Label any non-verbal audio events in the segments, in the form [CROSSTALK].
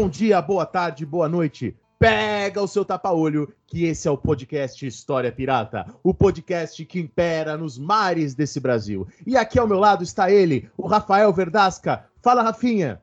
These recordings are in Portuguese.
Bom dia, boa tarde, boa noite. Pega o seu tapa-olho, que esse é o podcast História Pirata, o podcast que impera nos mares desse Brasil. E aqui ao meu lado está ele, o Rafael Verdasca. Fala, Rafinha.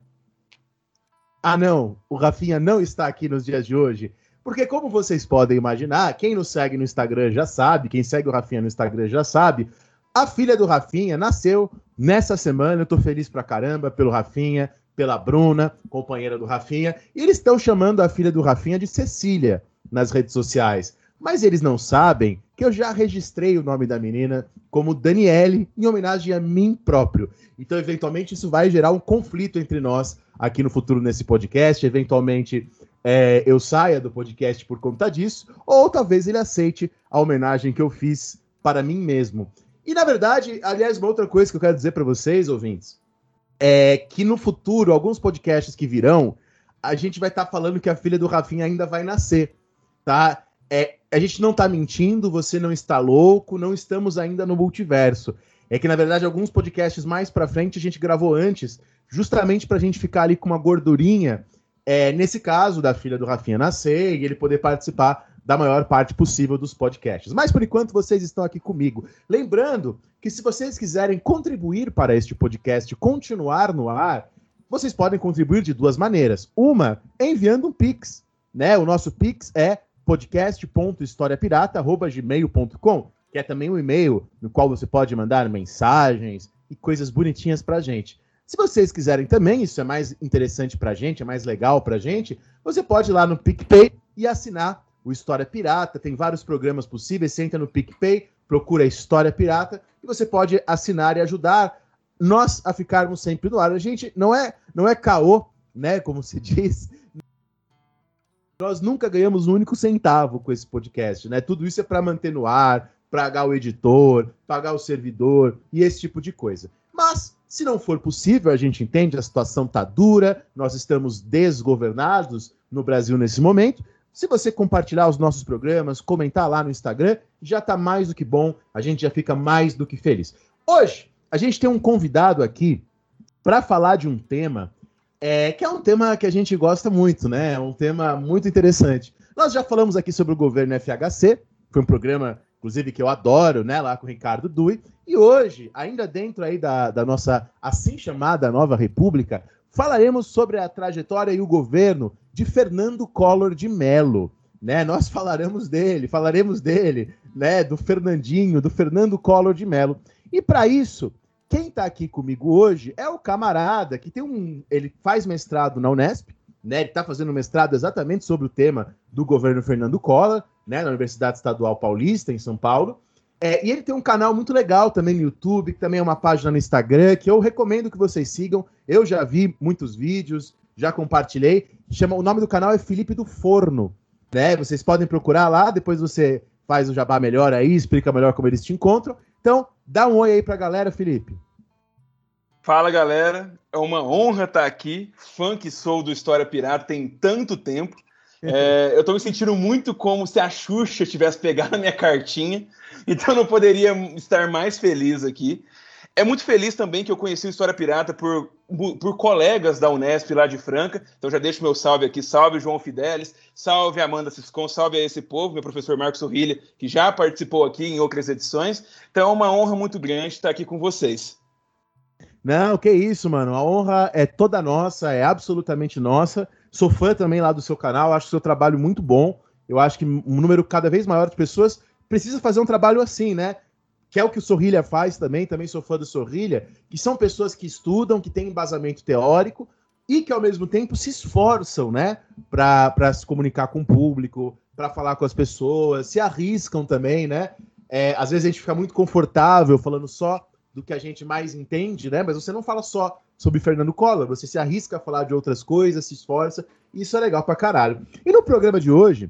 Ah, não, o Rafinha não está aqui nos dias de hoje. Porque, como vocês podem imaginar, quem nos segue no Instagram já sabe, quem segue o Rafinha no Instagram já sabe, a filha do Rafinha nasceu nessa semana. Eu tô feliz pra caramba pelo Rafinha, pela Bruna, companheira do Rafinha, e eles estão chamando a filha do Rafinha de Cecília nas redes sociais. Mas eles não sabem que eu já registrei o nome da menina como Daniele, em homenagem a mim próprio. Então, eventualmente, isso vai gerar um conflito entre nós aqui no futuro nesse podcast. Eventualmente, é, eu saia do podcast por conta disso, ou talvez ele aceite a homenagem que eu fiz para mim mesmo. E, na verdade, aliás, uma outra coisa que eu quero dizer para vocês, ouvintes, é que no futuro, alguns podcasts que virão, a gente vai estar tá falando que a filha do Rafinha ainda vai nascer, tá? É, a gente não tá mentindo, você não está louco, não estamos ainda no multiverso. É que, na verdade, alguns podcasts mais pra frente a gente gravou antes, justamente pra gente ficar ali com uma gordurinha, é, nesse caso da filha do Rafinha nascer e ele poder participar da maior parte possível dos podcasts. Mas por enquanto vocês estão aqui comigo. Lembrando que se vocês quiserem contribuir para este podcast continuar no ar, vocês podem contribuir de duas maneiras. Uma, enviando um Pix. Né? O nosso Pix é podcast.historiapirata.gmail.com, que é também um e-mail no qual você pode mandar mensagens e coisas bonitinhas pra gente. Se vocês quiserem também, isso é mais interessante pra gente, é mais legal pra gente, você pode ir lá no PicPay e assinar o História Pirata. Tem vários programas possíveis. Você entra no PicPay, procura História Pirata e você pode assinar e ajudar nós a ficarmos sempre no ar. A gente não é, não é caô, né? Como se [LAUGHS] diz. Nós nunca ganhamos um único centavo com esse podcast, né? Tudo isso é para manter no ar, pagar o editor, pagar o servidor e esse tipo de coisa. Mas se não for possível, a gente entende, a situação tá dura, nós estamos desgovernados no Brasil nesse momento. Se você compartilhar os nossos programas, comentar lá no Instagram, já tá mais do que bom, a gente já fica mais do que feliz. Hoje, a gente tem um convidado aqui para falar de um tema é, que é um tema que a gente gosta muito, né? É um tema muito interessante. Nós já falamos aqui sobre o governo FHC, foi um programa, inclusive, que eu adoro, né? Lá com o Ricardo Dui. E hoje, ainda dentro aí da, da nossa assim chamada Nova República, falaremos sobre a trajetória e o governo de Fernando Collor de Mello. Né? Nós falaremos dele, falaremos dele, né? Do Fernandinho, do Fernando Collor de Mello. E para isso, quem está aqui comigo hoje é o camarada que tem um. Ele faz mestrado na Unesp, né? Ele está fazendo mestrado exatamente sobre o tema do governo Fernando Collor, né? Na Universidade Estadual Paulista, em São Paulo. É, e ele tem um canal muito legal também no YouTube, que também é uma página no Instagram, que eu recomendo que vocês sigam. Eu já vi muitos vídeos, já compartilhei. Chama, o nome do canal é Felipe do Forno. Né? Vocês podem procurar lá, depois você faz o jabá melhor aí, explica melhor como eles te encontram. Então, dá um oi aí pra galera, Felipe. Fala galera, é uma honra estar aqui. Fã que sou do História Pirata tem tanto tempo. [LAUGHS] É, eu estou me sentindo muito como se a Xuxa tivesse pegado a minha cartinha, então não poderia estar mais feliz aqui. É muito feliz também que eu conheci o História Pirata por, por colegas da Unesp lá de Franca. Então já deixo meu salve aqui. Salve João Fidelis, salve Amanda Ciscon, salve a esse povo, meu professor Marcos Sorrilha, que já participou aqui em outras edições. Então é uma honra muito grande estar aqui com vocês. Não, que isso, mano. A honra é toda nossa, é absolutamente nossa. Sou fã também lá do seu canal, acho o seu trabalho muito bom. Eu acho que um número cada vez maior de pessoas precisa fazer um trabalho assim, né? que é o que o Sorrilha faz também, também sou fã do Sorrilha, que são pessoas que estudam, que têm embasamento teórico e que ao mesmo tempo se esforçam, né, para se comunicar com o público, para falar com as pessoas, se arriscam também, né? É, às vezes a gente fica muito confortável falando só do que a gente mais entende, né? Mas você não fala só sobre Fernando Collor. Você se arrisca a falar de outras coisas, se esforça, e isso é legal pra caralho. E no programa de hoje,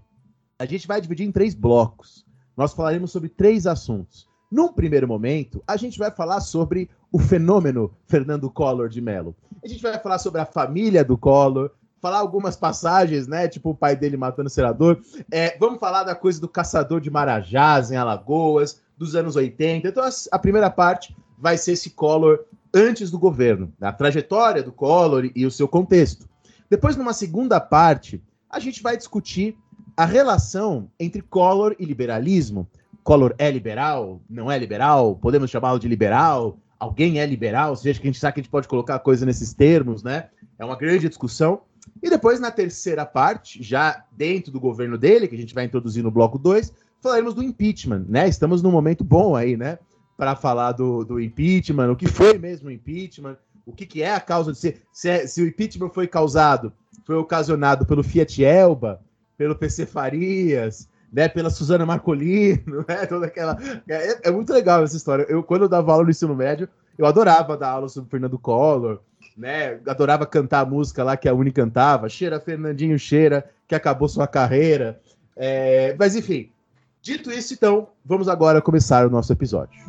a gente vai dividir em três blocos. Nós falaremos sobre três assuntos. Num primeiro momento, a gente vai falar sobre o fenômeno Fernando Collor de Mello. A gente vai falar sobre a família do Collor, falar algumas passagens, né? Tipo o pai dele matando o senador. É, vamos falar da coisa do caçador de Marajás em Alagoas, dos anos 80. Então, a primeira parte vai ser esse Collor antes do governo, a trajetória do Collor e o seu contexto. Depois, numa segunda parte, a gente vai discutir a relação entre Collor e liberalismo. Collor é liberal? Não é liberal? Podemos chamá-lo de liberal? Alguém é liberal? Seja que a gente sabe que a gente pode colocar a coisa nesses termos, né? É uma grande discussão. E depois, na terceira parte, já dentro do governo dele, que a gente vai introduzir no bloco 2, falaremos do impeachment, né? Estamos num momento bom aí, né? Para falar do, do impeachment, o que foi mesmo o impeachment, o que, que é a causa de ser. Se, é, se o impeachment foi causado, foi ocasionado pelo Fiat Elba, pelo PC Farias, né, pela Suzana Marcolino, [LAUGHS] né, toda aquela... É, é, muito legal essa história. Eu, quando eu dava aula no ensino médio, eu adorava dar aula sobre Fernando Collor, né, adorava cantar a música lá que a Uni cantava, Cheira Fernandinho Cheira, que acabou sua carreira. É, mas enfim, dito isso, então, vamos agora começar o nosso episódio.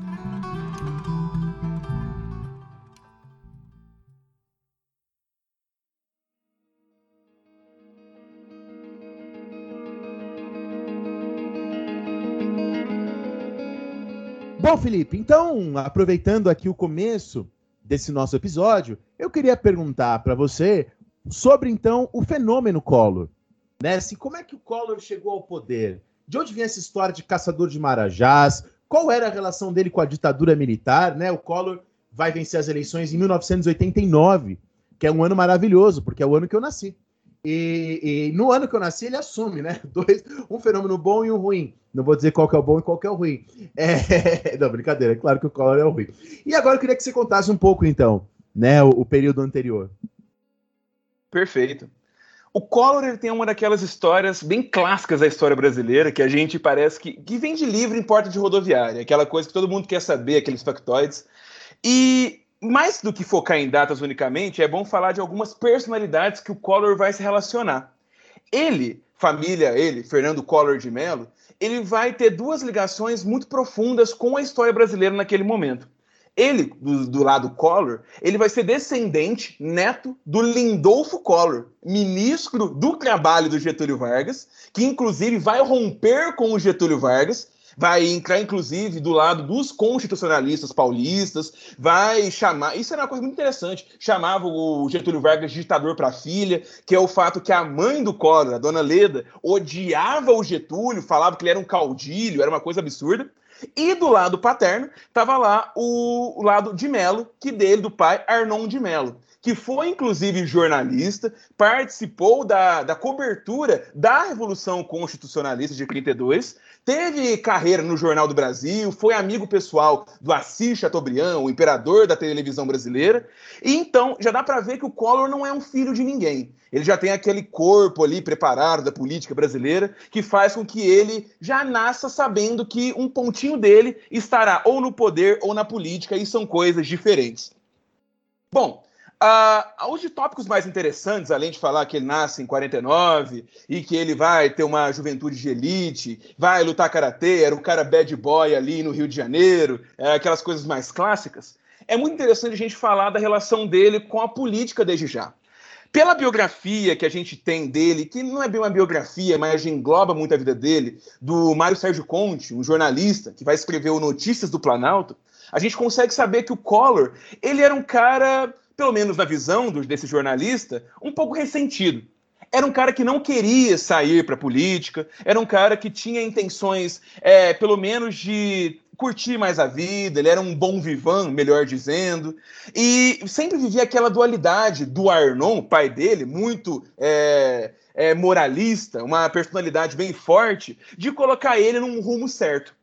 Bom, Felipe, então, aproveitando aqui o começo desse nosso episódio, eu queria perguntar para você sobre, então, o fenômeno Collor. Né? Assim, como é que o Collor chegou ao poder? De onde vem essa história de caçador de marajás? Qual era a relação dele com a ditadura militar? Né? O Collor vai vencer as eleições em 1989, que é um ano maravilhoso, porque é o ano que eu nasci. E, e, no ano que eu nasci, ele assume, né? [LAUGHS] Dois, um fenômeno bom e um ruim. Não vou dizer qual que é o bom e qual que é o ruim. [LAUGHS] É... Não, brincadeira, é claro que o Collor é o ruim. E agora eu queria que você contasse um pouco, então, né, o, o período anterior. Perfeito. O Collor ele tem uma daquelas histórias bem clássicas da história brasileira, que a gente parece que, que vem de livro em porta de rodoviária, aquela coisa que todo mundo quer saber, aqueles factoides. E mais do que focar em datas unicamente, é bom falar de algumas personalidades que o Collor vai se relacionar. Ele, família, ele, Fernando Collor de Mello, ele vai ter duas ligações muito profundas com a história brasileira naquele momento. Ele, do, do, lado Collor, ele vai ser descendente, neto do Lindolfo Collor, ministro do trabalho do Getúlio Vargas, que inclusive vai romper com o Getúlio Vargas vai entrar, inclusive, do lado dos constitucionalistas paulistas, vai chamar. Isso era uma coisa muito interessante. Chamava o Getúlio Vargas de ditador para filha, que é o fato que a mãe do Collor, a dona Leda, odiava o Getúlio, falava que ele era um caudilho, era uma coisa absurda. E do lado paterno, estava lá o, o, lado de Melo, que dele, do pai, Arnon de Melo que foi inclusive jornalista, participou da, da cobertura da Revolução Constitucionalista de 32, teve carreira no Jornal do Brasil, foi amigo pessoal do Assis Chateaubriand, o imperador da televisão brasileira, e então já dá para ver que o Collor não é um filho de ninguém. Ele já tem aquele corpo ali preparado da política brasileira que faz com que ele já nasça sabendo que um pontinho dele estará ou no poder ou na política, e são coisas diferentes. Bom, Uh, os de tópicos mais interessantes, além de falar que ele nasce em 49 e que ele vai ter uma juventude de elite, vai lutar karatê, era um cara bad boy ali no Rio de Janeiro, é, aquelas coisas mais clássicas, é muito interessante a gente falar da relação dele com a política desde já. Pela biografia que a gente tem dele, que não é bem uma biografia, mas engloba muito a vida dele, do Mário Sérgio Conte, um jornalista que vai escrever o Notícias do Planalto, a gente consegue saber que o Collor, ele era um cara pelo menos na visão do, desse jornalista, um pouco ressentido. Era um cara que não queria sair para a política, era um cara que tinha intenções, é, pelo menos, de curtir mais a vida, ele era um bom vivan, melhor dizendo, e sempre vivia aquela dualidade do Arnon, pai dele, muito é, é, moralista, uma personalidade bem forte, de colocar ele num rumo certo.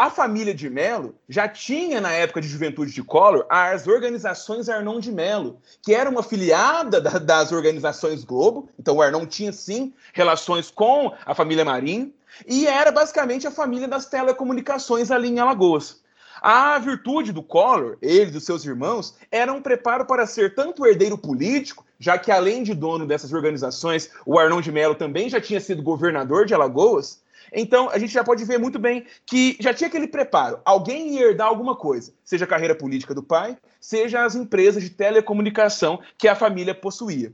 A família de Mello já tinha, na época de juventude de Collor, as organizações Arnon de Mello, que era uma filiada da, das organizações Globo. Então, o Arnon tinha, sim, relações com a família Marinho. E era basicamente a família das telecomunicações ali em Alagoas. A virtude do Collor, ele e dos seus irmãos, era um preparo para ser tanto herdeiro político, já que além de dono dessas organizações, o Arnon de Mello também já tinha sido governador de Alagoas. Então, a gente já pode ver muito bem que já tinha aquele preparo. Alguém ia herdar alguma coisa, seja a carreira política do pai, seja as empresas de telecomunicação que a família possuía.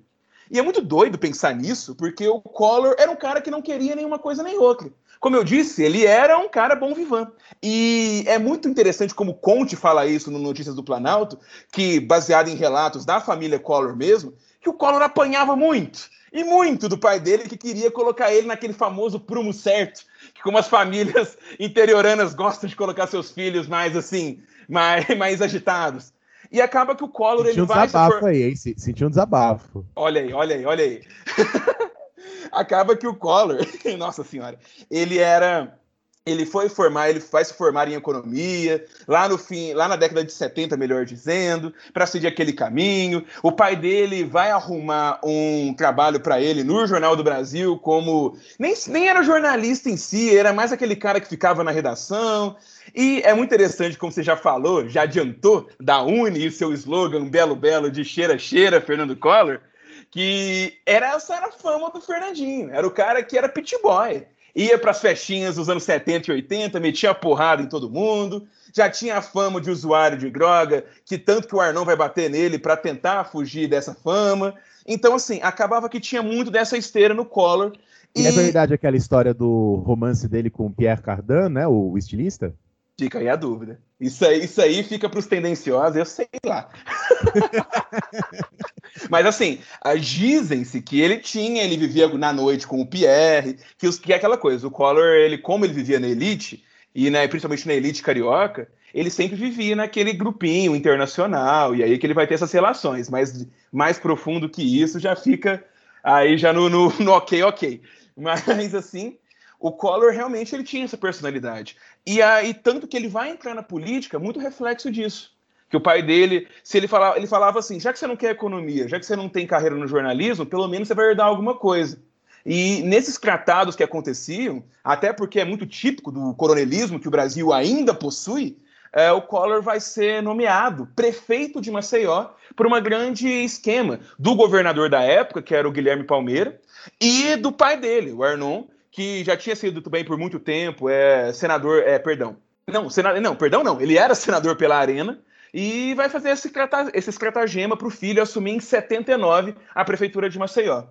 E é muito doido pensar nisso, porque o Collor era um cara que não queria nenhuma coisa nem outra. Como eu disse, ele era um cara bom vivan. E é muito interessante como Conte fala isso no Notícias do Planalto, que baseado em relatos da família Collor mesmo, que o Collor apanhava muito. E muito do pai dele que queria colocar ele naquele famoso prumo certo, que como as famílias [LAUGHS] interioranas gostam de colocar seus filhos mais assim, mais, [LAUGHS] mais agitados. E acaba que o Collor Sentiu ele um vai desabafo for... aí, hein? Se- Sentiu um desabafo. Olha aí, olha aí, olha aí. [LAUGHS] Acaba que o Collor, nossa senhora, ele era. Ele foi formar, ele vai se formar em economia, lá no fim, lá na década de 70, melhor dizendo, para seguir aquele caminho. O pai dele vai arrumar um trabalho para ele no Jornal do Brasil, como. Nem, nem era jornalista em si, era mais aquele cara que ficava na redação. E é muito interessante, como você já falou, já adiantou, da Uni e seu slogan belo belo de cheira cheira, Fernando Collor, que era essa era a fama do Fernandinho. Era o cara que era pit boy. Ia para as festinhas dos anos 70 e 80, metia porrada em todo mundo. Já tinha a fama de usuário de droga, que tanto que o Arnon vai bater nele para tentar fugir dessa fama. Então, assim, acabava que tinha muito dessa esteira no Collor. E é verdade aquela história do romance dele com o Pierre Cardin, né? O estilista? Fica aí a dúvida. Isso aí, isso aí fica para os tendenciosos, eu sei lá. [LAUGHS] Mas assim, dizem-se que ele tinha, ele vivia na noite com o Pierre, que, os, que é aquela coisa, o Collor, ele, como ele vivia na elite, e né, principalmente na elite carioca, ele sempre vivia naquele grupinho internacional, e aí que ele vai ter essas relações, mas mais profundo que isso já fica aí já no, no, no ok, ok. Mas assim, o Collor realmente ele tinha essa personalidade. E aí, tanto que ele vai entrar na política, muito reflexo disso. Que o pai dele, se ele falava, ele falava assim: já que você não quer economia, já que você não tem carreira no jornalismo, pelo menos você vai herdar alguma coisa. E nesses tratados que aconteciam, até porque é muito típico do coronelismo que o Brasil ainda possui, é, o Collor vai ser nomeado prefeito de Maceió por uma grande esquema do governador da época, que era o Guilherme Palmeira, e do pai dele, o Arnon, que já tinha sido também por muito tempo é, senador, é, perdão, não, senador, não, perdão não, ele era senador pela Arena e vai fazer esse, esse estratagema para o filho assumir em 79 a prefeitura de Maceió.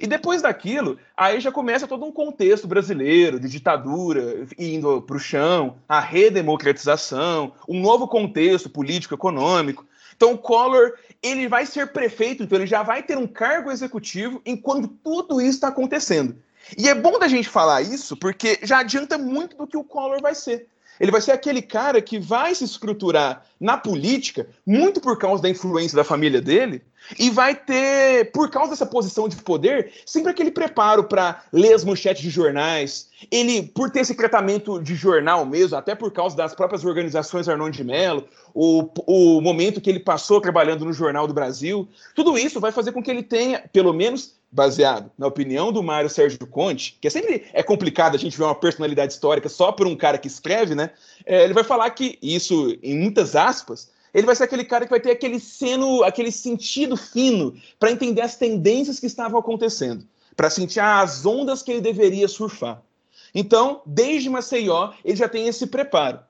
E depois daquilo, aí já começa todo um contexto brasileiro de ditadura indo para o chão, a redemocratização, um novo contexto político-econômico. Então, o Collor ele vai ser prefeito, então ele já vai ter um cargo executivo enquanto tudo isso está acontecendo. E é bom da gente falar isso porque já adianta muito do que o Collor vai ser. Ele vai ser aquele cara que vai se estruturar na política, muito por causa da influência da família dele, e vai ter, por causa dessa posição de poder, sempre aquele preparo para ler as manchetes de jornais. Ele, por ter esse tratamento de jornal mesmo, até por causa das próprias organizações Arnon de Mello, o, o momento que ele passou trabalhando no Jornal do Brasil, tudo isso vai fazer com que ele tenha, pelo menos baseado na opinião do Mário Sérgio Conte, que é sempre é complicado a gente ver uma personalidade histórica só por um cara que escreve, né? É, ele vai falar que isso, em muitas aspas, ele vai ser aquele cara que vai ter aquele seno, aquele sentido fino para entender as tendências que estavam acontecendo, para sentir as ondas que ele deveria surfar. Então, desde Maceió, ele já tem esse preparo.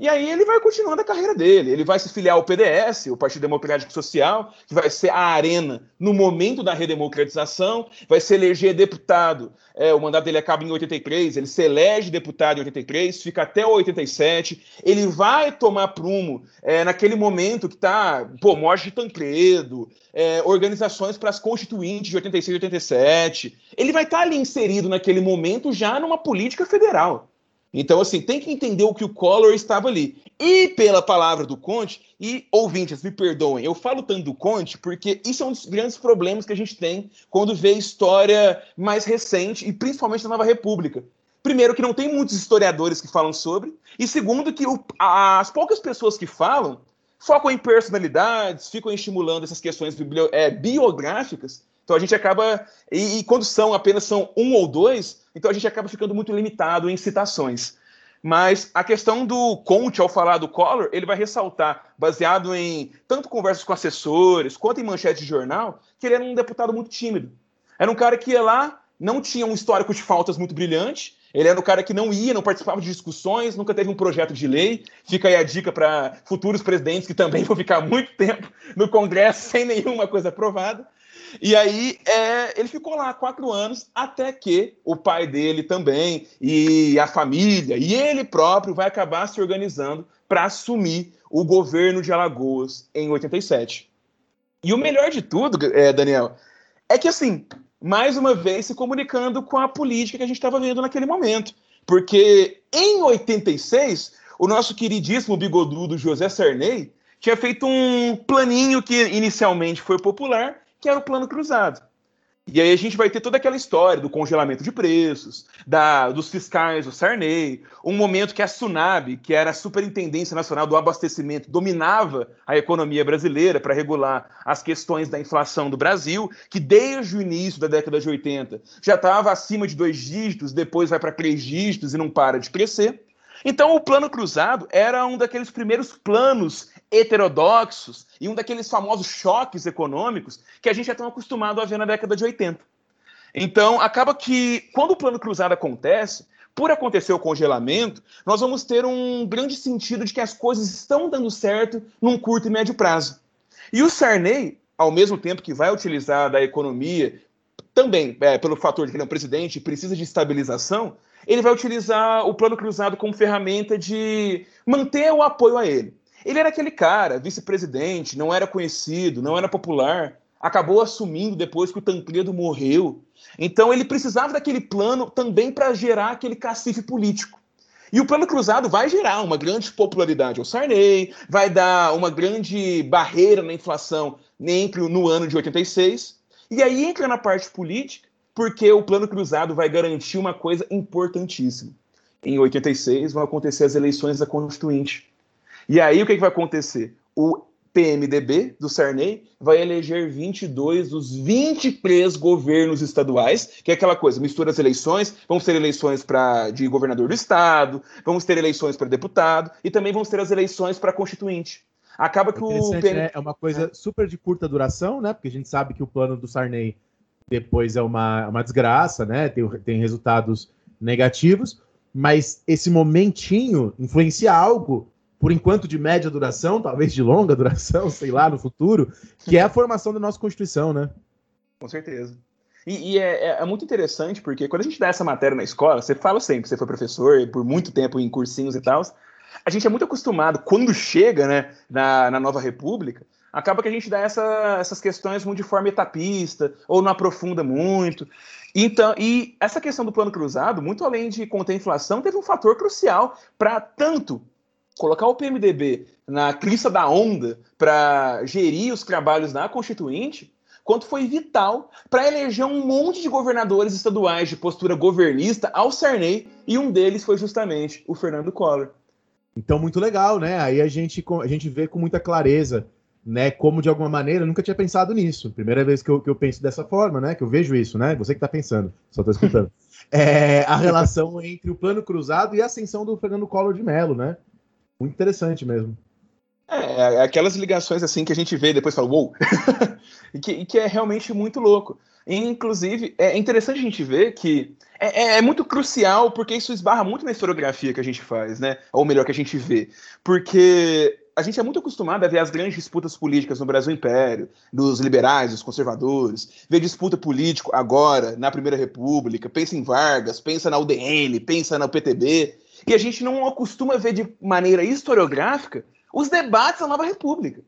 E aí ele vai continuando a carreira dele. Ele vai se filiar ao PDS, o Partido Democrático Social, que vai ser a arena no momento da redemocratização, vai se eleger deputado. É, o mandato dele acaba em 83, ele se elege deputado em 83, fica até 87. Ele vai tomar prumo é, naquele momento que está, pô, morte de Tancredo, é, organizações para as constituintes de 86 e 87. Ele vai estar tá ali inserido naquele momento já numa política federal. Então, assim, tem que entender o que o Collor estava ali. E pela palavra do Conte, e ouvintes, me perdoem, eu falo tanto do Conte porque isso é um dos grandes problemas que a gente tem quando vê história mais recente, e principalmente da Nova República. Primeiro, que não tem muitos historiadores que falam sobre, e segundo, que o, as poucas pessoas que falam focam em personalidades, ficam estimulando essas questões é, biográficas. Então a gente acaba. E, e, quando são apenas são um ou dois, então a gente acaba ficando muito limitado em citações. Mas a questão do Conte, ao falar do Collor, ele vai ressaltar, baseado em tanto conversas com assessores, quanto em manchete de jornal, que ele era um deputado muito tímido. Era um cara que ia lá, não tinha um histórico de faltas muito brilhante, ele era um cara que não ia, não participava de discussões, nunca teve um projeto de lei. Fica aí a dica para futuros presidentes que também vão ficar muito tempo no Congresso [LAUGHS] sem nenhuma coisa aprovada. E aí é, ele ficou lá quatro anos até que o pai dele também e a família e ele próprio vai acabar se organizando para assumir o governo de Alagoas em 87. E o melhor de tudo, é, Daniel, é que assim mais uma vez se comunicando com a política que a gente estava vendo naquele momento. Porque em 86, o nosso queridíssimo bigodudo José Sarney tinha feito um planinho que inicialmente foi popular, que era o Plano Cruzado. E aí a gente vai ter toda aquela história do congelamento de preços, da, dos fiscais do Sarney, um momento que a Sunab, que era a Superintendência Nacional do Abastecimento, dominava a economia brasileira para regular as questões da inflação do Brasil, que desde o início da década de 80 já estava acima de dois dígitos, depois vai para três dígitos e não para de crescer. Então, o plano cruzado era um daqueles primeiros planos heterodoxos e um daqueles famosos choques econômicos que a gente é tão acostumado a ver na década de 80. Então, acaba que quando o plano cruzado acontece, por acontecer o congelamento, nós vamos ter um grande sentido de que as coisas estão dando certo num curto e médio prazo. E o Sarney, ao mesmo tempo que vai utilizar da economia, também é, pelo fator de que ele é um presidente precisa de estabilização, ele vai utilizar o plano cruzado como ferramenta de manter o apoio a ele. Ele era aquele cara, vice-presidente, não era conhecido, não era popular, acabou assumindo depois que o Tancredo morreu. Então ele precisava daquele plano também para gerar aquele cacife político. E o plano cruzado vai gerar uma grande popularidade ao Sarney, vai dar uma grande barreira na inflação entre no ano de 86. E aí entra na parte política, porque o plano cruzado vai garantir uma coisa importantíssima. Em 86 vão acontecer as eleições da Constituinte. E aí o que, que vai acontecer? O PMDB do Sarney vai eleger 22 dos 23 governos estaduais, que é aquela coisa, mistura as eleições, vamos ter eleições para de governador do estado, vamos ter eleições para deputado e também vamos ter as eleições para constituinte. Acaba que o PM... né? é uma coisa super de curta duração, né? Porque a gente sabe que o plano do Sarney depois é uma, uma desgraça, né? Tem, tem resultados negativos, mas esse momentinho influencia algo por enquanto de média duração, talvez de longa duração, [LAUGHS] sei lá, no futuro, que é a formação da nossa Constituição, né? Com certeza. E, e é, é, é, muito interessante, porque quando a gente dá essa matéria na escola, você fala sempre, você foi professor por muito tempo em cursinhos e tal, a gente é muito acostumado, quando chega né, na, na nova república, acaba que a gente dá essa, essas questões de forma etapista, ou não aprofunda muito. Então, e essa questão do plano cruzado, muito além de conter a inflação, teve um fator crucial para tanto colocar o PMDB na crista da onda para gerir os trabalhos na Constituinte, quanto foi vital para eleger um monte de governadores estaduais de postura governista ao Sarney, e um deles foi justamente o Fernando Collor. Então, muito legal, né? Aí a gente, a gente vê com muita clareza, né? Como de alguma maneira, eu nunca tinha pensado nisso. Primeira vez que eu, que eu penso dessa forma, né? Que eu vejo isso, né? Você que está pensando, só está escutando. [LAUGHS] é, a relação entre o plano cruzado e a ascensão do Fernando Collor de Mello, né? Muito interessante mesmo. É, é, aquelas ligações assim que a gente vê e depois fala, uou! [LAUGHS] e, que, que é realmente muito louco. E, inclusive, é interessante a gente ver que é, é, é, muito crucial porque isso esbarra muito na historiografia que a gente faz, né? Ou melhor, que a gente vê. Porque a gente é muito acostumado a ver as grandes disputas políticas no Brasil Império, dos liberais, dos conservadores, ver disputa política agora, na Primeira República, pensa em Vargas, pensa na UDN, pensa na PTB. E a gente não costuma ver de maneira historiográfica os debates da Nova República.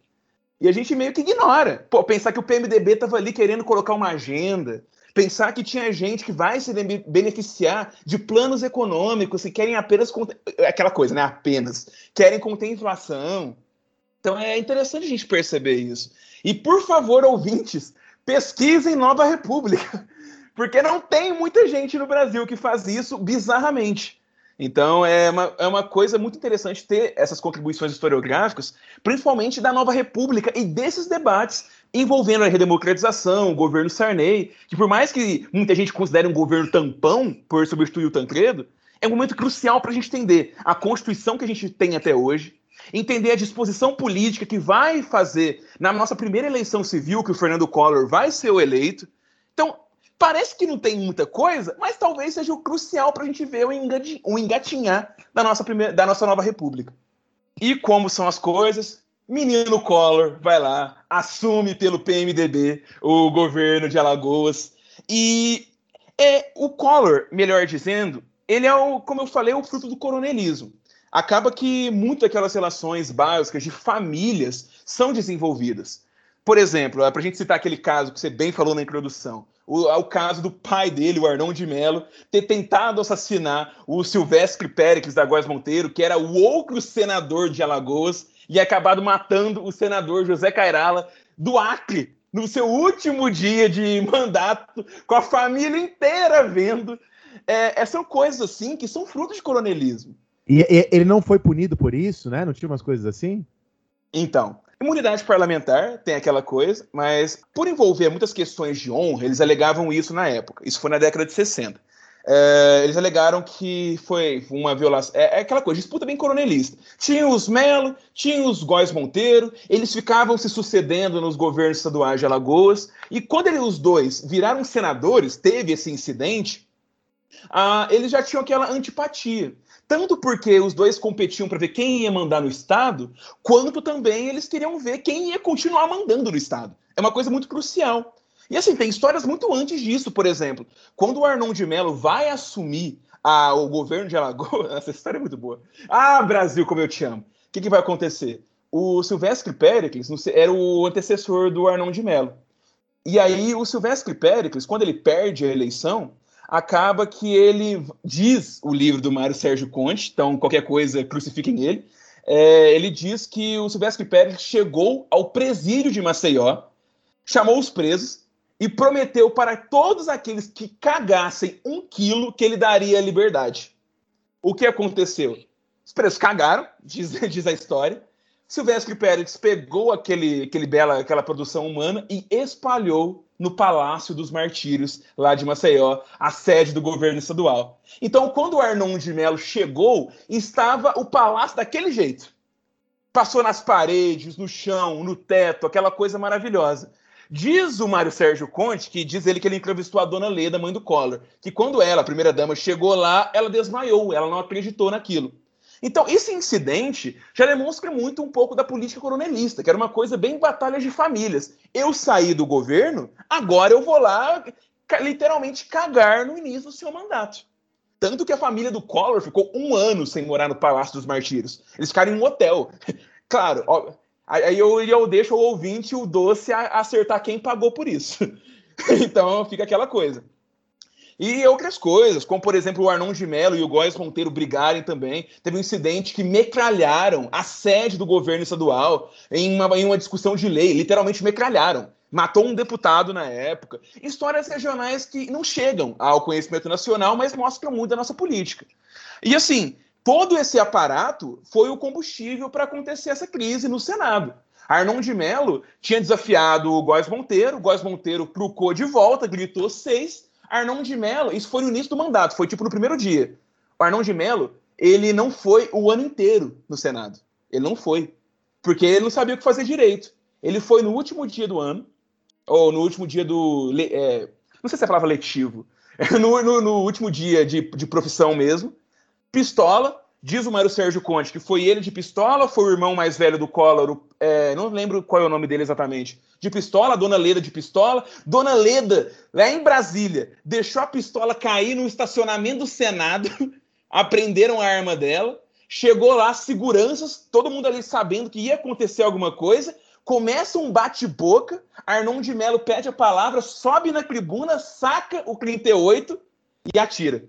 E a gente meio que ignora. Pô, pensar que o PMDB estava ali querendo colocar uma agenda, pensar que tinha gente que vai se beneficiar de planos econômicos e querem apenas conter... aquela coisa, né? Apenas querem conter inflação. Então é interessante a gente perceber isso. E por favor, ouvintes, pesquisem Nova República, [LAUGHS] porque não tem muita gente no Brasil que faz isso bizarramente. Então é uma, é uma coisa muito interessante ter essas contribuições historiográficas, principalmente da Nova República e desses debates envolvendo a redemocratização, o governo Sarney, que por mais que muita gente considere um governo tampão por substituir o Tancredo, é um momento crucial para a gente entender a Constituição que a gente tem até hoje, entender a disposição política que vai fazer na nossa primeira eleição civil, que o Fernando Collor vai ser o eleito. Então, parece que não tem muita coisa, mas talvez seja o crucial para a gente ver o engatinhar da nossa, primeira, da nossa nova república. E como são as coisas, menino Collor vai lá, assume pelo PMDB o governo de Alagoas. E é o Collor, melhor dizendo, ele é, o, como eu falei, o fruto do coronelismo. Acaba que muitas daquelas relações básicas de famílias são desenvolvidas. Por exemplo, é para a gente citar aquele caso que você bem falou na introdução, o, o caso do pai dele, o Arnão de Mello, ter tentado assassinar o Silvestre Péricles da Góes Monteiro, que era o outro senador de Alagoas, e acabado matando o senador José Cairala do Acre, no seu último dia de mandato, com a família inteira vendo. É, é são coisas assim que são frutos de coronelismo. E, e, ele não foi punido por isso, né? Não tinha umas coisas assim? Então, Imunidade parlamentar tem aquela coisa, mas por envolver muitas questões de honra, eles alegavam isso na época. Isso foi na década de 60. É, eles alegaram que foi uma violação. É, é, aquela coisa, disputa bem coronelista. Tinha os Melo, tinha os Góis Monteiro, eles ficavam se sucedendo nos governos estaduais de Alagoas, e quando eles, os dois viraram senadores, teve esse incidente, ah, eles já tinham aquela antipatia. Tanto porque os dois competiam para ver quem ia mandar no Estado, quanto também eles queriam ver quem ia continuar mandando no Estado. É uma coisa muito crucial. E assim, tem histórias muito antes disso, por exemplo. Quando o Arnon de Mello vai assumir a, o governo de Alagoas, [LAUGHS] essa história é muito boa. Ah, Brasil, como eu te amo. O que, que vai acontecer? O Silvestre Péricles era o antecessor do Arnon de Mello. E aí, o Silvestre Péricles, quando ele perde a eleição, acaba que ele diz o livro do Mário Sérgio Conte, então qualquer coisa crucifiquem ele. É, ele diz que o Silvestre Pérez chegou ao presídio de Maceió, chamou os presos e prometeu para todos aqueles que cagassem um quilo que ele daria liberdade. O que aconteceu? Os presos cagaram, [LAUGHS] diz, diz a história. Silvestre Pérez pegou aquele, aquele bela, aquela produção humana e espalhou no Palácio dos Martírios, lá de Maceió, a sede do governo estadual. Então, quando o Arnon de Mello chegou, estava o palácio daquele jeito. Passou nas paredes, no chão, no teto, aquela coisa maravilhosa. Diz o Mário Sérgio Conte, que diz ele que ele entrevistou a dona Leda, mãe do Collor, que quando ela, a primeira dama, chegou lá, ela desmaiou, ela não acreditou naquilo. Então, esse incidente já demonstra muito um pouco da política coronelista, que era uma coisa bem batalha de famílias. Eu saí do governo, agora eu vou lá literalmente cagar no início do seu mandato. Tanto que a família do Collor ficou um ano sem morar no Palácio dos Martírios. Eles ficaram em um hotel. [LAUGHS] Claro, ó, aí eu, eu deixo o ouvinte o doce a acertar quem pagou por isso. [LAUGHS] então fica aquela coisa. E outras coisas, como por exemplo o Arnon de Mello e o Góes Monteiro brigarem também. Teve um incidente que metralharam a sede do governo estadual em uma, em uma discussão de lei, literalmente metralharam. Matou um deputado na época. Histórias regionais que não chegam ao conhecimento nacional, mas mostram muito da nossa política. E assim, todo esse aparato foi o combustível para acontecer essa crise no Senado. Arnon de Mello tinha desafiado o Góes Monteiro, o Góes Monteiro trucou de volta, gritou seis, Arnon de Mello, isso foi no início do mandato, foi tipo no primeiro dia. O Arnon de Mello, ele não foi o ano inteiro no Senado. Ele não foi. Porque ele não sabia o que fazer direito. Ele foi no último dia do ano, ou no último dia do. É, não sei se é a palavra letivo. [LAUGHS] No, no, no último dia de, de profissão mesmo. Pistola, Diz o Mário Sérgio Conte que foi ele de pistola, foi o irmão mais velho do Collor, é, não lembro qual é o nome dele exatamente, de pistola, Dona Leda de pistola. Dona Leda, lá em Brasília, deixou a pistola cair no estacionamento do Senado, [LAUGHS] aprenderam a arma dela, chegou lá, seguranças, todo mundo ali sabendo que ia acontecer alguma coisa, começa um bate-boca, Arnon de Mello pede a palavra, sobe na tribuna, saca o 38 e atira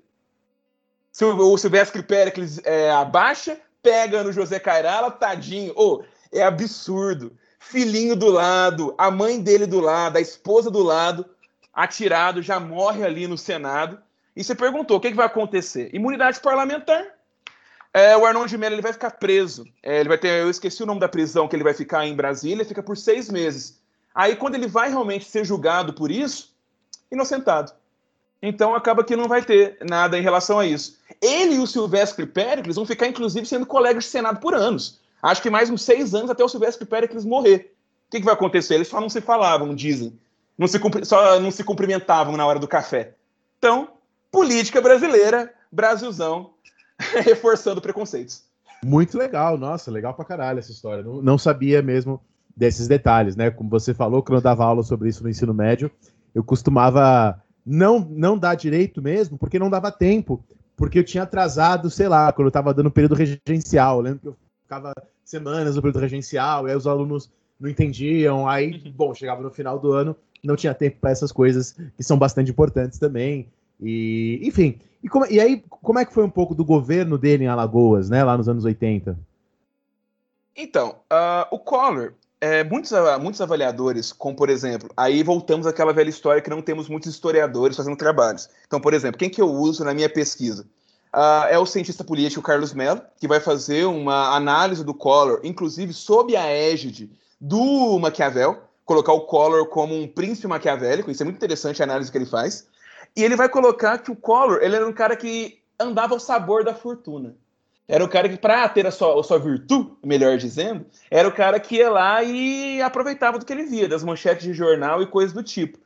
o Silvestre Péricles é, abaixa, pega no José Cairala, tadinho. Oh, é absurdo. Filhinho do lado, a mãe dele do lado, a esposa do lado, atirado, já morre ali no Senado. E você perguntou, o que, que vai acontecer? Imunidade parlamentar. É, o Arnon de Mello ele vai ficar preso. É, ele vai ter, eu esqueci o nome da prisão que ele vai ficar em Brasília, fica por seis meses. Aí, quando ele vai realmente ser julgado por isso, inocentado. Então acaba que não vai ter nada em relação a isso. Ele e o Silvestre Péricles vão ficar, inclusive, sendo colegas de Senado por anos. Acho que mais uns seis anos até o Silvestre Péricles morrer. O que, que vai acontecer? Eles só não se falavam, dizem. Não se, só não se cumprimentavam na hora do café. Então, política brasileira, Brasilzão, [LAUGHS] reforçando preconceitos. Muito legal, nossa, legal pra caralho essa história. Não, não sabia mesmo desses detalhes, né? Como você falou, quando eu dava aula sobre isso no ensino médio, eu costumava não, não dar direito mesmo, porque não dava tempo, porque eu tinha atrasado, sei lá, quando eu estava dando período regencial. Eu lembro que eu ficava semanas no período regencial, e aí os alunos não entendiam, aí, uhum. bom, chegava no final do ano, não tinha tempo para essas coisas que são bastante importantes também. E, enfim, e, como, e aí, como é que foi um pouco do governo dele em Alagoas, né, lá nos anos 80? Então, uh, o Collor, é, muitos, muitos avaliadores, como por exemplo, aí voltamos àquela velha história que não temos muitos historiadores fazendo trabalhos. Então, por exemplo, quem que eu uso na minha pesquisa? Uh, é o cientista político Carlos Mello, que vai fazer uma análise do Collor, inclusive sob a égide do Maquiavel, colocar o Collor como um príncipe maquiavélico, isso é muito interessante a análise que ele faz. E ele vai colocar que o Collor ele era um cara que andava ao sabor da fortuna. Era o cara que, para ter a sua, a sua virtude, melhor dizendo, era o cara que ia lá e aproveitava do que ele via, das manchetes de jornal e coisas do tipo.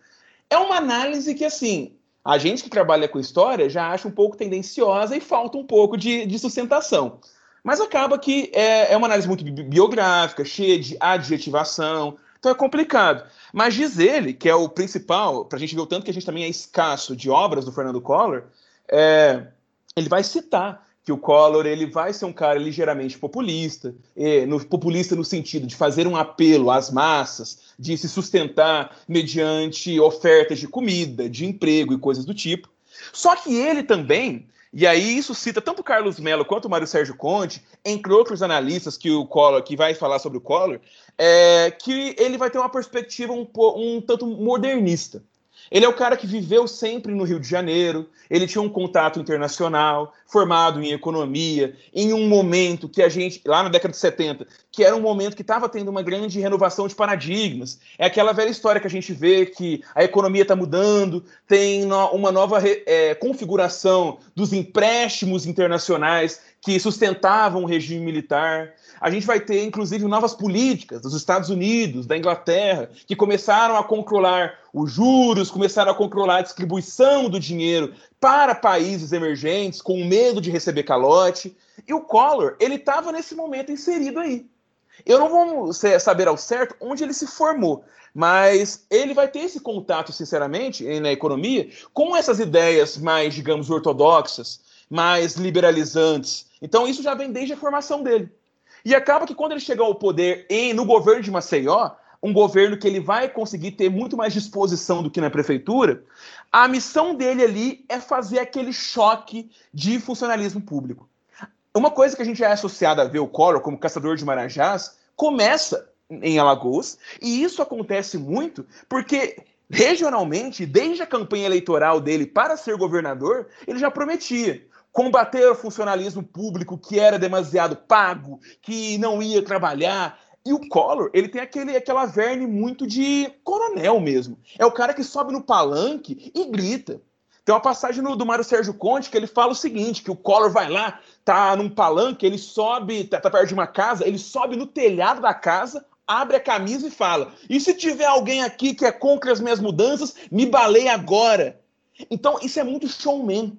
É uma análise que, assim, a gente que trabalha com história já acha um pouco tendenciosa e falta um pouco de, de sustentação. Mas acaba que é, é uma análise muito biográfica, cheia de adjetivação, então é complicado. Mas diz ele, que é o principal, para a gente ver o tanto que a gente também é escasso de obras do Fernando Collor, é, ele vai citar que o Collor ele vai ser um cara ligeiramente populista, no, populista no sentido de fazer um apelo às massas, de se sustentar mediante ofertas de comida, de emprego e coisas do tipo. Só que ele também, e aí isso cita tanto o Carlos Mello quanto o Mário Sérgio Conte, entre outros analistas que o Collor, que vai falar sobre o Collor, é, que ele vai ter uma perspectiva um, um tanto modernista. Ele é o cara que viveu sempre no Rio de Janeiro, ele tinha um contato internacional, formado em economia, em um momento que a gente, lá na década de 70, que era um momento que estava tendo uma grande renovação de paradigmas. É aquela velha história que a gente vê que a economia está mudando, tem uma nova é, configuração dos empréstimos internacionais que sustentavam o regime militar. A gente vai ter, inclusive, novas políticas dos Estados Unidos, da Inglaterra, que começaram a controlar os juros, começaram a controlar a distribuição do dinheiro para países emergentes, com medo de receber calote. E o Collor, ele estava nesse momento inserido aí. Eu não vou saber ao certo onde ele se formou, mas ele vai ter esse contato, sinceramente, na economia, com essas ideias mais, digamos, ortodoxas, mais liberalizantes. Então, isso já vem desde a formação dele. E acaba que quando ele chegar ao poder em, no governo de Maceió, um governo que ele vai conseguir ter muito mais disposição do que na prefeitura, a missão dele ali é fazer aquele choque de funcionalismo público. Uma coisa que a gente é associado a ver o Collor como caçador de marajás começa em Alagoas, e isso acontece muito porque regionalmente, desde a campanha eleitoral dele para ser governador, ele já prometia: combater o funcionalismo público que era demasiado pago, que não ia trabalhar. E o Collor, ele tem aquele, aquela verne muito de coronel mesmo. É o cara que sobe no palanque e grita. Tem uma passagem no, do Mário Sérgio Conte que ele fala o seguinte, que o Collor vai lá, tá num palanque, ele sobe, tá, tá perto de uma casa, ele sobe no telhado da casa, abre a camisa e fala: "E se tiver alguém aqui que é contra as minhas mudanças, me baleia agora". Então, isso é muito showman.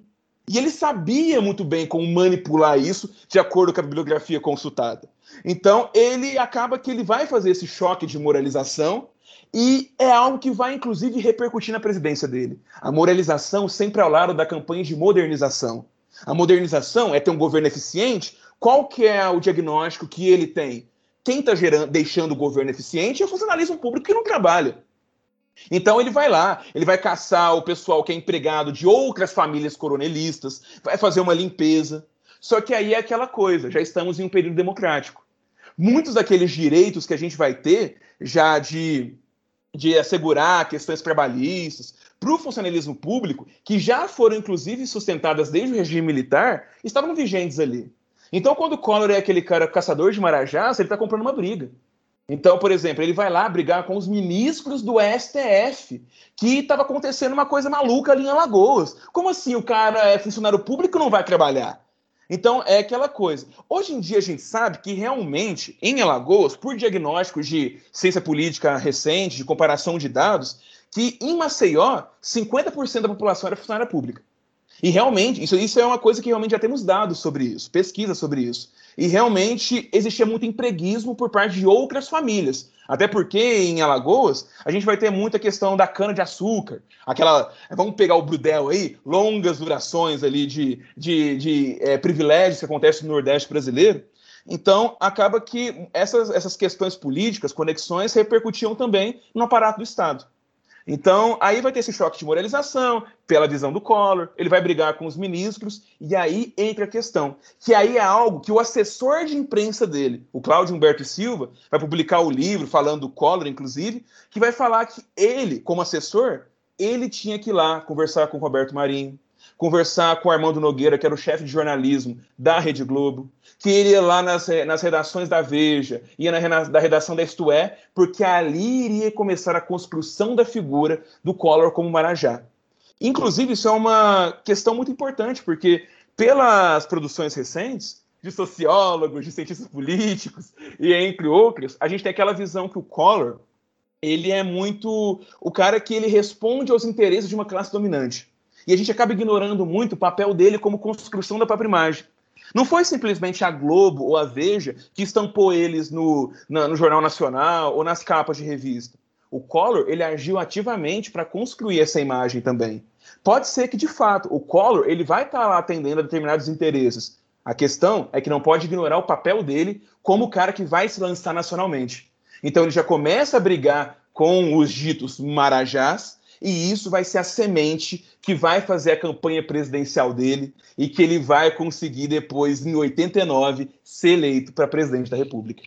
E ele sabia muito bem como manipular isso de acordo com a bibliografia consultada. Então, ele acaba que ele vai fazer esse choque de moralização e é algo que vai, inclusive, repercutir na presidência dele. A moralização sempre ao lado da campanha de modernização. A modernização é ter um governo eficiente. Qual que é o diagnóstico que ele tem? Quem está deixando o governo eficiente é o funcionalismo público que não trabalha. Então ele vai lá, ele vai caçar o pessoal que é empregado de outras famílias coronelistas, vai fazer uma limpeza. Só que aí é aquela coisa, já estamos em um período democrático. Muitos daqueles direitos que a gente vai ter, já de, de assegurar questões trabalhistas, para o funcionalismo público, que já foram inclusive sustentadas desde o regime militar, estavam vigentes ali. Então, quando o Collor é aquele cara caçador de marajás, ele está comprando uma briga. Então, por exemplo, ele vai lá brigar com os ministros do STF, que estava acontecendo uma coisa maluca ali em Alagoas. Como assim o cara é funcionário público e não vai trabalhar? Então, é aquela coisa. Hoje em dia, a gente sabe que realmente, em Alagoas, por diagnósticos de ciência política recente, de comparação de dados, que em Maceió, 50% da população era funcionária pública. E realmente, isso, isso é uma coisa que realmente já temos dados sobre isso, pesquisa sobre isso. E realmente existia muito empreguismo por parte de outras famílias. Até porque em Alagoas a gente vai ter muita questão da cana-de-açúcar, aquela. Vamos pegar o Brudel aí, longas durações ali de, de, de é, privilégios que acontecem no Nordeste brasileiro. Então, acaba que essas, essas questões políticas, conexões, repercutiam também no aparato do Estado. Então, aí vai ter esse choque de moralização, pela visão do Collor, ele vai brigar com os ministros, e aí entra a questão, que aí é algo que o assessor de imprensa dele, o Cláudio Humberto Silva, vai publicar o livro, falando do Collor, inclusive, que vai falar que ele, como assessor, ele tinha que ir lá conversar com o Roberto Marinho, conversar com o Armando Nogueira, que era o chefe de jornalismo da Rede Globo, que ele ia lá nas, nas redações da Veja, ia na, da redação da Isto É, porque ali iria começar a construção da figura do Collor como Marajá. Inclusive, isso é uma questão muito importante, porque pelas produções recentes, de sociólogos, de cientistas políticos, e entre outros, a gente tem aquela visão que o Collor, ele é muito o cara que ele responde aos interesses de uma classe dominante. E a gente acaba ignorando muito o papel dele como construção da própria imagem. Não foi simplesmente a Globo ou a Veja que estampou eles no, na, no Jornal Nacional ou nas capas de revista. O Collor ele agiu ativamente para construir essa imagem também. Pode ser que, de fato, o Collor ele vai estar tá lá atendendo a determinados interesses. A questão é que não pode ignorar o papel dele como o cara que vai se lançar nacionalmente. Então ele já começa a brigar com os ditos marajás, e isso vai ser a semente que vai fazer a campanha presidencial dele e que ele vai conseguir depois, em 89, ser eleito para presidente da República.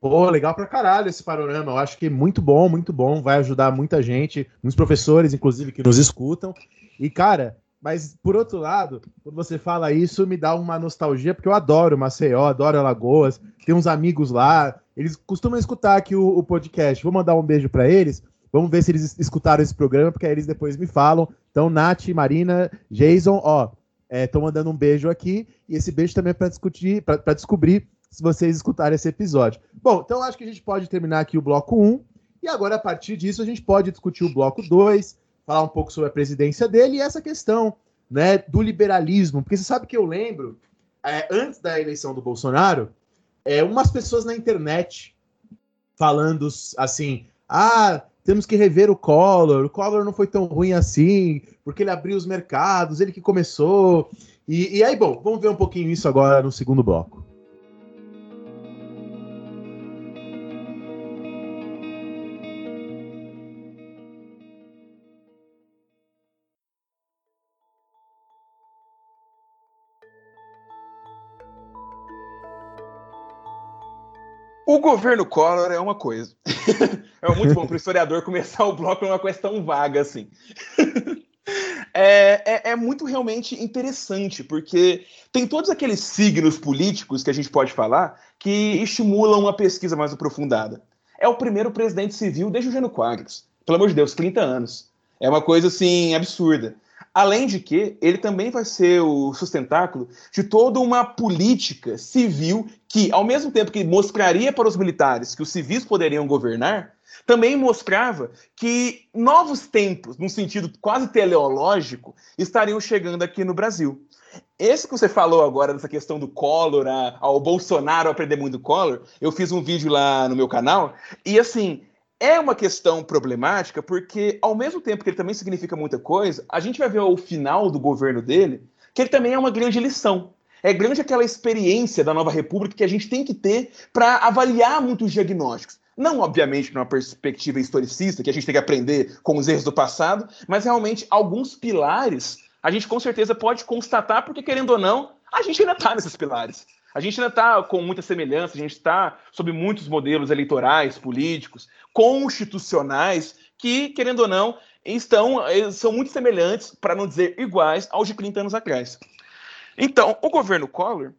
Pô, legal pra caralho esse panorama. Eu acho que muito bom, muito bom. Vai ajudar muita gente, muitos professores, inclusive, que nos escutam. E, cara, mas por outro lado, quando você fala isso, me dá uma nostalgia, porque eu adoro Maceió, adoro Alagoas, tem uns amigos lá, eles costumam escutar aqui o, o podcast. Vou mandar um beijo para eles. Vamos ver se eles escutaram esse programa, porque aí eles depois me falam. Então, Nath, Marina, Jason, ó, estão é, mandando um beijo aqui. E esse beijo também é para discutir, para descobrir se vocês escutarem esse episódio. Bom, então acho que a gente pode terminar aqui o bloco 1. E agora, a partir disso, a gente pode discutir o bloco 2, falar um pouco sobre a presidência dele e essa questão né, do liberalismo. Porque você sabe que eu lembro, é, antes da eleição do Bolsonaro, é, umas pessoas na internet falando assim: ah, temos que rever o Collor. O Collor não foi tão ruim assim, porque ele abriu os mercados, ele que começou. E, e aí, bom, vamos ver um pouquinho isso agora no segundo bloco. O governo Collor é uma coisa. [LAUGHS] é muito bom para o historiador começar o bloco numa questão vaga, assim. [LAUGHS] é, é, é, muito realmente interessante, porque tem todos aqueles signos políticos que a gente pode falar que estimulam uma pesquisa mais aprofundada. É o primeiro presidente civil desde o Gênio Quadros. Pelo amor de Deus, 30 anos. É uma coisa, assim, absurda. Além de que ele também vai ser o sustentáculo de toda uma política civil que, ao mesmo tempo que mostraria para os militares que os civis poderiam governar, também mostrava que novos tempos, num sentido quase teleológico, estariam chegando aqui no Brasil. Esse que você falou agora, dessa questão do Collor, ao Bolsonaro aprender muito do Collor, eu fiz um vídeo lá no meu canal, e assim, é uma questão problemática porque, ao mesmo tempo que ele também significa muita coisa, a gente vai ver ao final do governo dele que ele também é uma grande lição. É grande aquela experiência da nova república que a gente tem que ter para avaliar muitos diagnósticos. Não, obviamente, numa perspectiva historicista, que a gente tem que aprender com os erros do passado, mas realmente alguns pilares a gente com certeza pode constatar, porque querendo ou não, a gente ainda está nesses pilares. A gente ainda está com muita semelhança, a gente está sob muitos modelos eleitorais, políticos, constitucionais, que, querendo ou não, estão, são muito semelhantes, para não dizer iguais, aos de 30 anos atrás. Então, o governo Collor,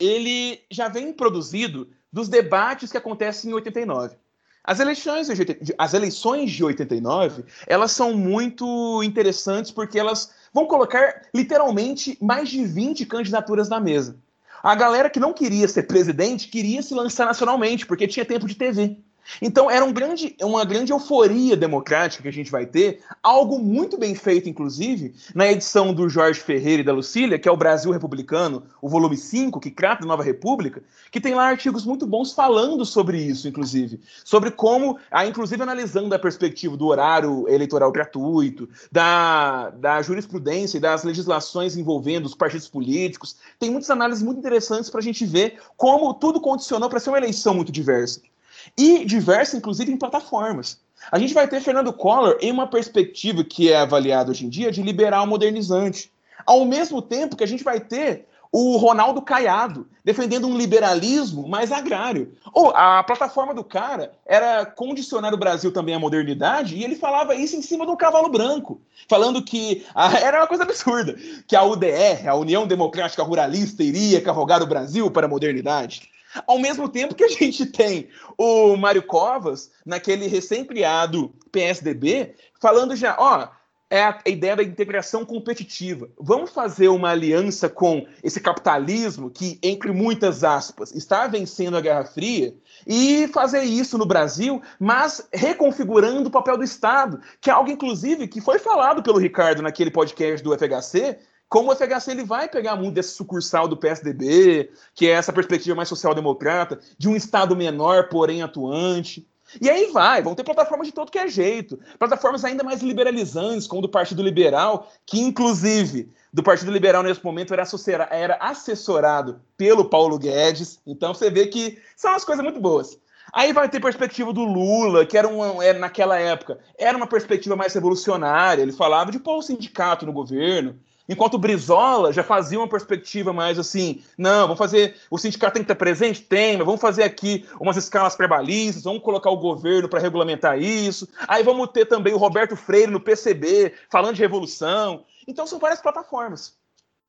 ele já vem produzido dos debates que acontecem em 89. As eleições, de, as eleições de 89, elas são muito interessantes porque elas vão colocar literalmente mais de 20 candidaturas na mesa. A galera que não queria ser presidente queria se lançar nacionalmente, porque tinha tempo de TV. Então era um grande, uma grande euforia democrática que a gente vai ter, algo muito bem feito, inclusive, na edição do Jorge Ferreira e da Lucília, que é o Brasil Republicano, o volume 5, que trata da Nova República, que tem lá artigos muito bons falando sobre isso, inclusive. Sobre como, inclusive analisando a perspectiva do horário eleitoral gratuito, da, da jurisprudência e das legislações envolvendo os partidos políticos. Tem muitas análises muito interessantes para a gente ver como tudo condicionou para ser uma eleição muito diversa e diversa, inclusive, em plataformas. A gente vai ter Fernando Collor em uma perspectiva que é avaliada hoje em dia de liberal modernizante. Ao mesmo tempo que a gente vai ter o Ronaldo Caiado, defendendo um liberalismo mais agrário. Ou oh, a plataforma do cara era condicionar o Brasil também à modernidade, e ele falava isso em cima de um cavalo branco, falando que a, [LAUGHS] era uma coisa absurda, que a UDR, a União Democrática Ruralista, iria carregar o Brasil para a modernidade. Ao mesmo tempo que a gente tem o Mário Covas, naquele recém-criado PSDB, falando já, ó, é a ideia da integração competitiva. Vamos fazer uma aliança com esse capitalismo que, entre muitas aspas, está vencendo a Guerra Fria e fazer isso no Brasil, mas reconfigurando o papel do Estado, que é algo, inclusive, que foi falado pelo Ricardo naquele podcast do FHC, como o FHC ele vai pegar muito desse sucursal do PSDB, que é essa perspectiva mais social-democrata, de um Estado menor, porém atuante. E aí vai, vão ter plataformas de todo que é jeito. Plataformas ainda mais liberalizantes, como do Partido Liberal, que inclusive do Partido Liberal nesse momento era, era assessorado pelo Paulo Guedes. Então você vê que são umas coisas muito boas. Aí vai ter perspectiva do Lula, que era, uma, era naquela época, era uma perspectiva mais revolucionária. Ele falava de pôr o sindicato no governo. Enquanto o Brizola já fazia uma perspectiva mais assim, não, vamos fazer, o sindicato tem que estar presente? Tem, mas vamos fazer aqui umas escalas trabalhistas, vamos colocar o governo para regulamentar isso. Aí vamos ter também o Roberto Freire no PCB, falando de revolução. Então são várias plataformas.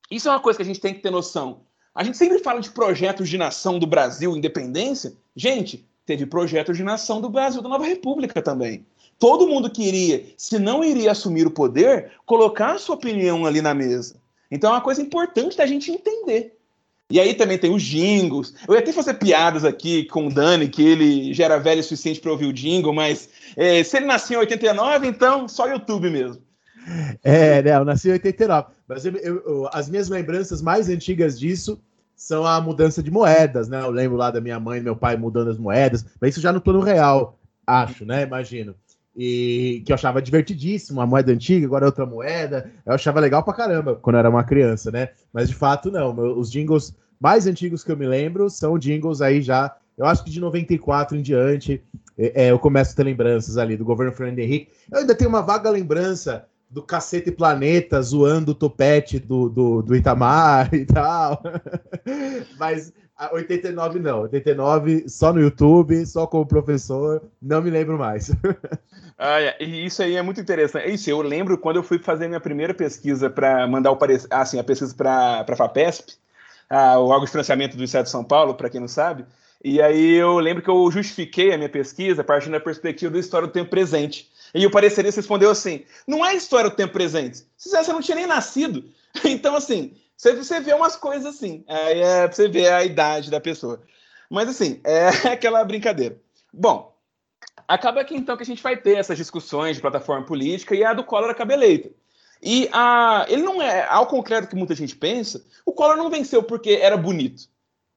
Isso é uma coisa que a gente tem que ter noção. A gente sempre fala de projetos de nação do Brasil, independência. Gente, teve projetos de nação do Brasil da Nova República também todo mundo queria, se não iria assumir o poder, colocar a sua opinião ali na mesa. Então é uma coisa importante da gente entender. E aí também tem os jingles. Eu ia até fazer piadas aqui com o Dani, que ele já era velho o suficiente para ouvir o jingle, mas é, se ele nasceu em 89, então só YouTube mesmo. É, né? Eu nasci em 89. Mas eu, eu, as minhas lembranças mais antigas disso são a mudança de moedas, né? Eu lembro lá da minha mãe e meu pai mudando as moedas, mas isso já no plano real, acho, né? Imagino e que eu achava divertidíssimo, a moeda antiga, agora é outra moeda. Eu achava legal pra caramba quando eu era uma criança, né? Mas de fato, não. Os jingles mais antigos que eu me lembro são jingles aí já, eu acho que de 94 em diante, é, é, eu começo a ter lembranças ali do governo Fernando Henrique. Eu ainda tenho uma vaga lembrança do Cacete Planeta zoando o topete do, do, do Itamar [LAUGHS] e tal. Mas 89 não, 89 só no YouTube, só como professor, não me lembro mais. [LAUGHS] ah, é. E isso aí é muito interessante. Isso, eu lembro quando eu fui fazer minha primeira pesquisa para mandar o parecer, ah, assim, a pesquisa para a FAPESP, ah, o órgão de financiamento do Estado de São Paulo, para quem não sabe. E aí eu lembro que eu justifiquei a minha pesquisa partindo da perspectiva da história do tempo presente. E o parecerista respondeu assim: não é história do tempo presente. Você não tinha nem nascido. [LAUGHS] Então, assim, você, vê umas coisas assim. Aí é você ver a idade da pessoa. Mas assim, é [LAUGHS] aquela brincadeira. Bom, acaba aqui então que a gente vai ter essas discussões de plataforma política e a do Collor acaba eleita. E a, ele não é, ao contrário do que muita gente pensa, o Collor não venceu porque era bonito.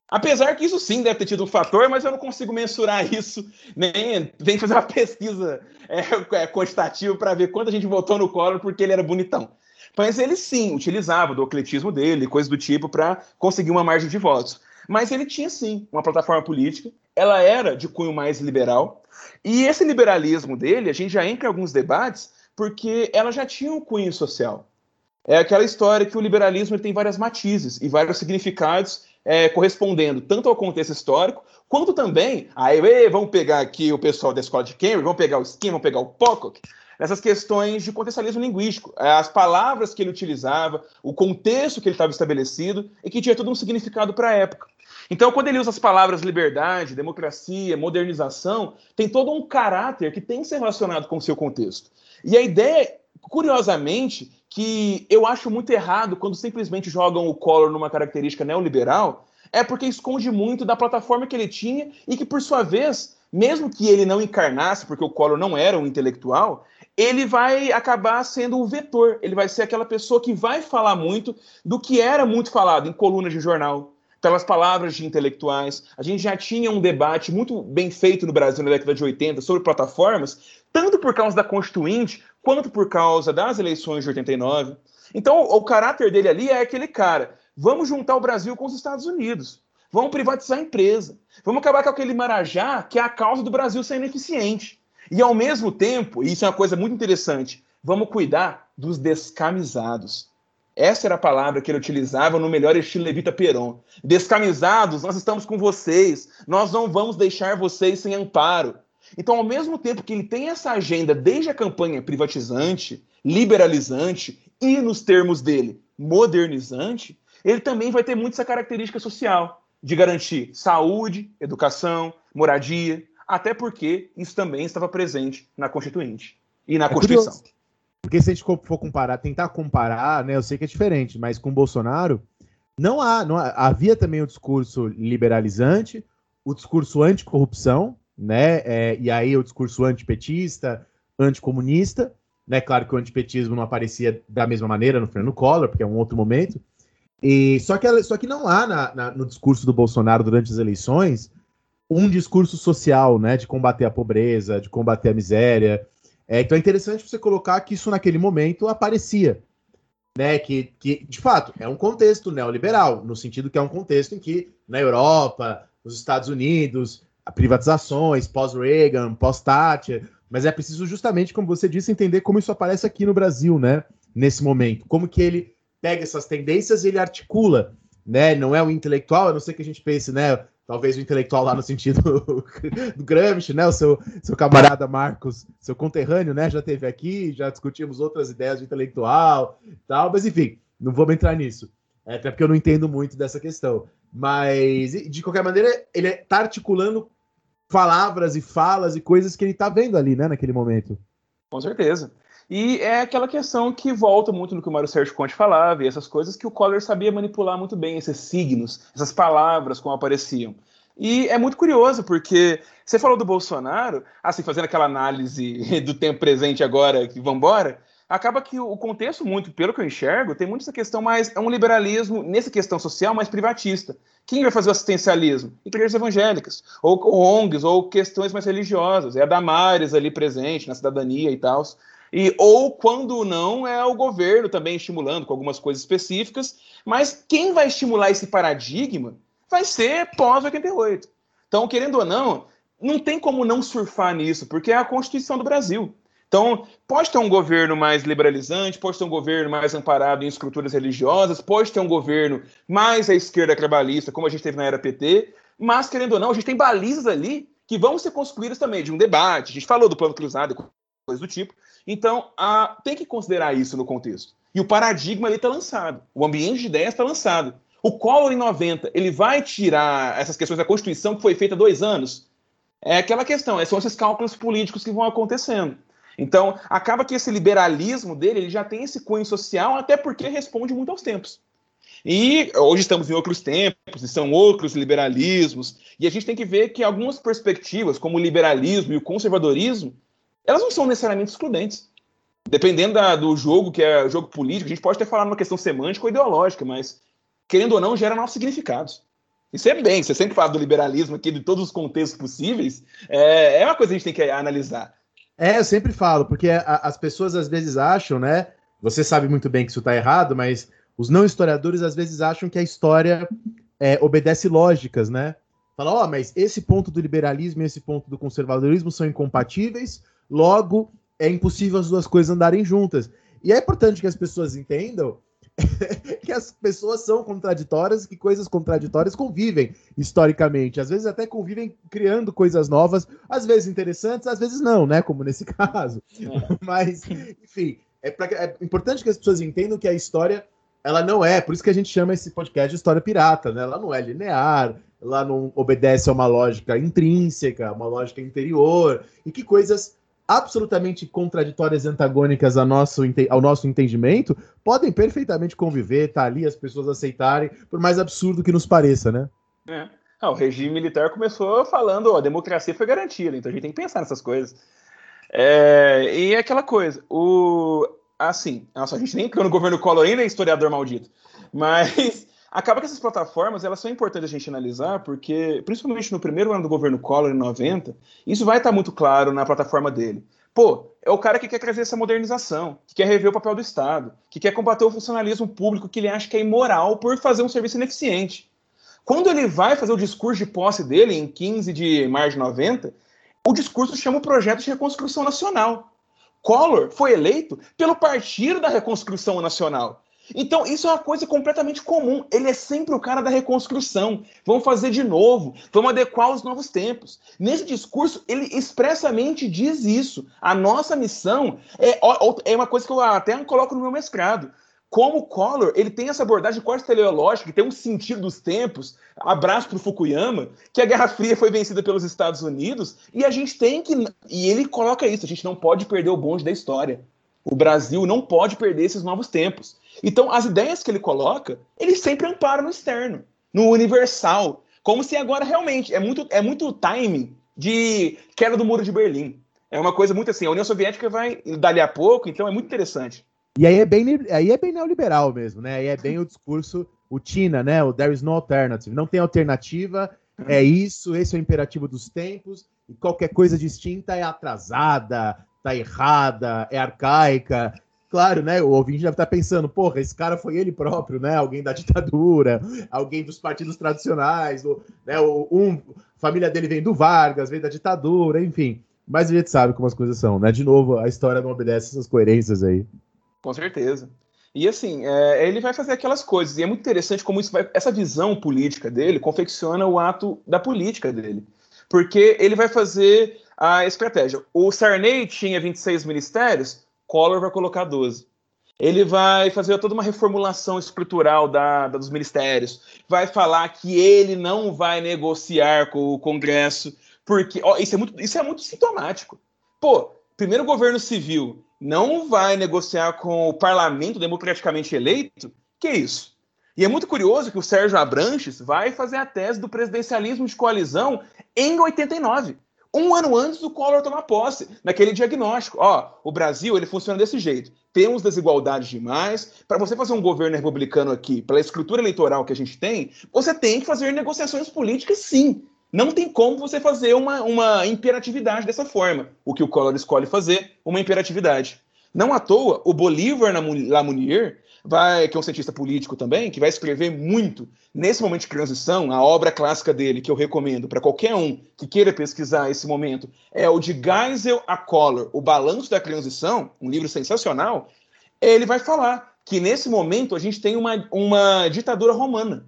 Apesar que isso sim deve ter tido um fator, mas eu não consigo mensurar [LAUGHS] isso, nem, nem fazer uma pesquisa é, é quantitativa para ver quanta gente votou no Collor porque ele era bonitão. Mas ele sim utilizava do atletismo dele, coisas do tipo, para conseguir uma margem de votos. Mas ele tinha sim uma plataforma política, ela era de cunho mais liberal, e esse liberalismo dele, a gente já entra em alguns debates, porque ela já tinha um cunho social. É aquela história que o liberalismo tem várias matizes e vários significados é, correspondendo tanto ao contexto histórico, quanto também, aí vamos pegar aqui o pessoal da escola de Cambridge, vamos pegar o Skin, vamos pegar o Pocock, nessas questões de contextualismo linguístico. É, as palavras que ele utilizava, o contexto que ele estava estabelecido e que tinha todo um significado para a época. Então, quando ele usa as palavras liberdade, democracia, modernização, tem todo um caráter que tem que ser relacionado com o seu contexto. E a ideia, curiosamente, que eu acho muito errado quando simplesmente jogam o Collor numa característica neoliberal, é porque esconde muito da plataforma que ele tinha e que, por sua vez, mesmo que ele não encarnasse, porque o Collor não era um intelectual, ele vai acabar sendo o vetor, ele vai ser aquela pessoa que vai falar muito do que era muito falado em colunas de jornal, pelas palavras de intelectuais. A gente já tinha um debate muito bem feito no Brasil na década de 80 sobre plataformas, tanto por causa da Constituinte, quanto por causa das eleições de 89. Então, o, caráter dele ali é aquele cara: vamos juntar o Brasil com os Estados Unidos. Vamos privatizar a empresa. Vamos acabar com aquele marajá que é a causa do Brasil ser ineficiente. E ao mesmo tempo, e isso é uma coisa muito interessante, vamos cuidar dos descamisados. Essa era a palavra que ele utilizava no melhor estilo Levita Peron. Descamisados, nós estamos com vocês. Nós não vamos deixar vocês sem amparo. Então, ao mesmo tempo que ele tem essa agenda desde a campanha privatizante, liberalizante e, nos termos dele, modernizante, ele também vai ter muito essa característica social de garantir saúde, educação, moradia, até porque isso também estava presente na Constituinte e na é Constituição. Curioso. Porque se a gente for comparar, tentar comparar, né, eu sei que é diferente, mas com Bolsonaro, não há, não há, havia também o discurso liberalizante, o discurso anticorrupção, né, é, e aí o discurso antipetista, anticomunista, né, claro que o antipetismo não aparecia da mesma maneira no Fernando Collor, porque é um outro momento, e só que, só que não há na, na, no discurso do Bolsonaro durante as eleições um discurso social, né, de combater a pobreza, de combater a miséria. É, então é interessante você colocar que isso naquele momento aparecia, né, que, que de fato é um contexto neoliberal, no sentido que é um contexto em que na Europa, nos Estados Unidos, privatizações, pós-Reagan, pós-Thatcher, mas é preciso justamente, como você disse, entender como isso aparece aqui no Brasil, né, nesse momento, como que ele pega essas tendências e ele articula, né, não é o intelectual, a não ser que a gente pense, né, talvez o intelectual lá no sentido [LAUGHS] do Gramsci, né? O seu, seu camarada Marcos, seu conterrâneo, né? Já teve aqui, já discutimos outras ideias de intelectual tal, mas enfim, não vamos entrar nisso. É, até porque eu não entendo muito dessa questão. Mas, de qualquer maneira, ele está articulando palavras e falas e coisas que ele está vendo ali, né, naquele momento. Com certeza. E é aquela questão que volta muito no que o Mário Sérgio Conte falava, e essas coisas que o Collor sabia manipular muito bem, esses signos, essas palavras como apareciam. E é muito curioso, porque você falou do Bolsonaro, assim, fazendo aquela análise [LAUGHS] do tempo presente agora, que vambora, acaba que o contexto, muito, pelo que eu enxergo, tem muito essa questão mais. É um liberalismo, nessa questão social, mais privatista. Quem vai fazer o assistencialismo? Igrejas evangélicas, ou, ou ONGs, ou questões mais religiosas. É a Damares ali presente, na cidadania e tal. E, ou, quando não, é o governo também estimulando com algumas coisas específicas, mas quem vai estimular esse paradigma vai ser pós-88. Então, querendo ou não, não tem como não surfar nisso, porque é a Constituição do Brasil. Então, pode ter um governo mais liberalizante, pode ter um governo mais amparado em estruturas religiosas, pode ter um governo mais à esquerda trabalhista, como a gente teve na era PT, mas, querendo ou não, a gente tem balizas ali que vão ser construídas também de um debate. A gente falou do plano cruzado, coisa do tipo. Então, a, tem que considerar isso no contexto. E o paradigma ali está lançado, o ambiente de ideias está lançado. O Collor, em 90, ele vai tirar essas questões da Constituição que foi feita há dois anos? É aquela questão, são esses cálculos políticos que vão acontecendo. Então, acaba que esse liberalismo dele ele já tem esse cunho social, até porque responde muito aos tempos. E hoje estamos em outros tempos, e são outros liberalismos, e a gente tem que ver que algumas perspectivas, como o liberalismo e o conservadorismo, elas não são necessariamente excludentes. Dependendo da, do jogo, que é jogo político, a gente pode até falar numa questão semântica ou ideológica, mas, querendo ou não, gera novos significados. Isso é bem, você sempre fala do liberalismo aqui, de todos os contextos possíveis, é, é uma coisa que a gente tem que analisar. É, eu sempre falo, porque a, as pessoas às vezes acham, né? Você sabe muito bem que isso está errado, mas os não historiadores às vezes acham que a história é, obedece lógicas, né? Fala, ó, oh, mas esse ponto do liberalismo e esse ponto do conservadorismo são incompatíveis, Logo, é impossível as duas coisas andarem juntas. E é importante que as pessoas entendam [LAUGHS] que as pessoas são contraditórias e que coisas contraditórias convivem historicamente. Às vezes até convivem criando coisas novas, às vezes interessantes, às vezes não, né? Como nesse [LAUGHS] caso. É. Mas, enfim, é, pra, é importante que as pessoas entendam que a história ela não é, por isso que a gente chama esse podcast de história pirata, né? Ela não é linear, lá não obedece a uma lógica intrínseca, uma lógica interior, e que coisas absolutamente contraditórias e antagônicas ao nosso, ao nosso entendimento podem perfeitamente conviver, tá ali, as pessoas aceitarem, por mais absurdo que nos pareça, né? É. Ah, o regime militar começou falando, ó, a democracia foi garantida, então a gente tem que pensar nessas coisas. É, e é aquela coisa, o, assim, nossa, a gente nem criou no governo Collor ainda é historiador maldito, mas acaba que essas plataformas, elas são importantes a gente analisar, porque, principalmente no primeiro ano do governo Collor, em 90, isso vai estar muito claro na plataforma dele. Pô, é o cara que quer trazer essa modernização, que quer rever o papel do Estado, que quer combater o funcionalismo público que ele acha que é imoral por fazer um serviço ineficiente. Quando ele vai fazer o discurso de posse dele, em 15 de março de 90, o discurso chama o projeto de reconstrução nacional. Collor foi eleito pelo Partido da Reconstrução Nacional. Então, isso é uma coisa completamente comum. Ele é sempre o cara da reconstrução. Vamos fazer de novo, vamos adequar os novos tempos. Nesse discurso, ele expressamente diz isso. A nossa missão é, é uma coisa que eu até coloco no meu mestrado como Collor ele tem essa abordagem quase teleológica, que tem um sentido dos tempos, abraço para o Fukuyama, que a Guerra Fria foi vencida pelos Estados Unidos, e a gente tem que. E ele coloca isso: a gente não pode perder o bonde da história. O Brasil não pode perder esses novos tempos. Então, as ideias que ele coloca, ele sempre ampara no externo, no universal. Como se agora realmente é muito, é muito timing de queda do muro de Berlim. É uma coisa muito assim, a União Soviética vai dali a pouco, então é muito interessante. E aí é bem, aí é bem neoliberal mesmo, né? Aí é bem o discurso, o Tina, né? O there is no alternative. Não tem alternativa, é isso, esse é o imperativo dos tempos, e qualquer coisa distinta é atrasada, tá errada, é arcaica. Claro, né? O ouvinte deve estar pensando, porra, esse cara foi ele próprio, né? Alguém da ditadura, alguém dos partidos tradicionais, o, né? O, um, família dele vem do Vargas, vem da ditadura, enfim. Mas a gente sabe como as coisas são, né? De novo, a história não obedece essas coerências aí. Com certeza. E assim, é, ele vai fazer aquelas coisas, e é muito interessante como isso vai, essa visão política dele confecciona o ato da política dele. Porque ele vai fazer a estratégia. O Sarney tinha 26 ministérios, Collor vai colocar 12. Ele vai fazer toda uma reformulação estrutural da, da, dos ministérios, vai falar que ele não vai negociar com o Congresso, porque ó, isso, é muito, isso é muito sintomático. Pô, primeiro governo civil, não vai negociar com o parlamento democraticamente eleito, que isso? E é muito curioso que o Sérgio Abranches vai fazer a tese do presidencialismo de coalizão em 89, um ano antes do Collor tomar posse, naquele diagnóstico. Ó, o Brasil ele funciona desse jeito. Temos desigualdades demais. Para você fazer um governo republicano aqui, pela estrutura eleitoral que a gente tem, você tem que fazer negociações políticas, sim. Não tem como você fazer uma, uma imperatividade dessa forma. O que o Collor escolhe fazer, uma imperatividade. Não à toa, o Bolívar Lamounier, vai, que é um cientista político também, que vai escrever muito nesse momento de transição, a obra clássica dele, que eu recomendo para qualquer um que queira pesquisar esse momento, é o de Geisel a Collor, O Balanço da Transição, um livro sensacional. Ele vai falar que nesse momento a gente tem uma, uma ditadura romana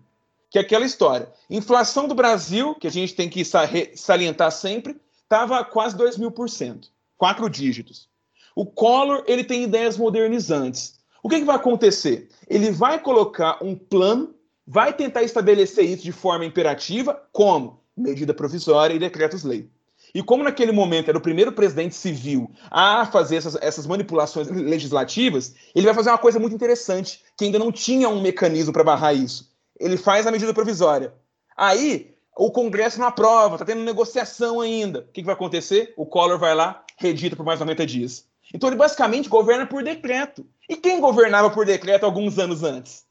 que é aquela história. Inflação do Brasil, que a gente tem que salientar sempre, estava quase 2 mil por cento, quatro dígitos. O Collor ele tem ideias modernizantes. O que, que vai acontecer? Ele vai colocar um plano, vai tentar estabelecer isso de forma imperativa, como medida provisória e decretos-lei. E como naquele momento era o primeiro presidente civil a fazer essas, essas, manipulações legislativas, ele vai fazer uma coisa muito interessante, que ainda não tinha um mecanismo para barrar isso ele faz a medida provisória. Aí o Congresso não aprova, está tendo negociação ainda. O que, que, vai acontecer? O Collor vai lá, redita por mais 90 dias. Então ele basicamente governa por decreto. E quem governava por decreto alguns anos antes?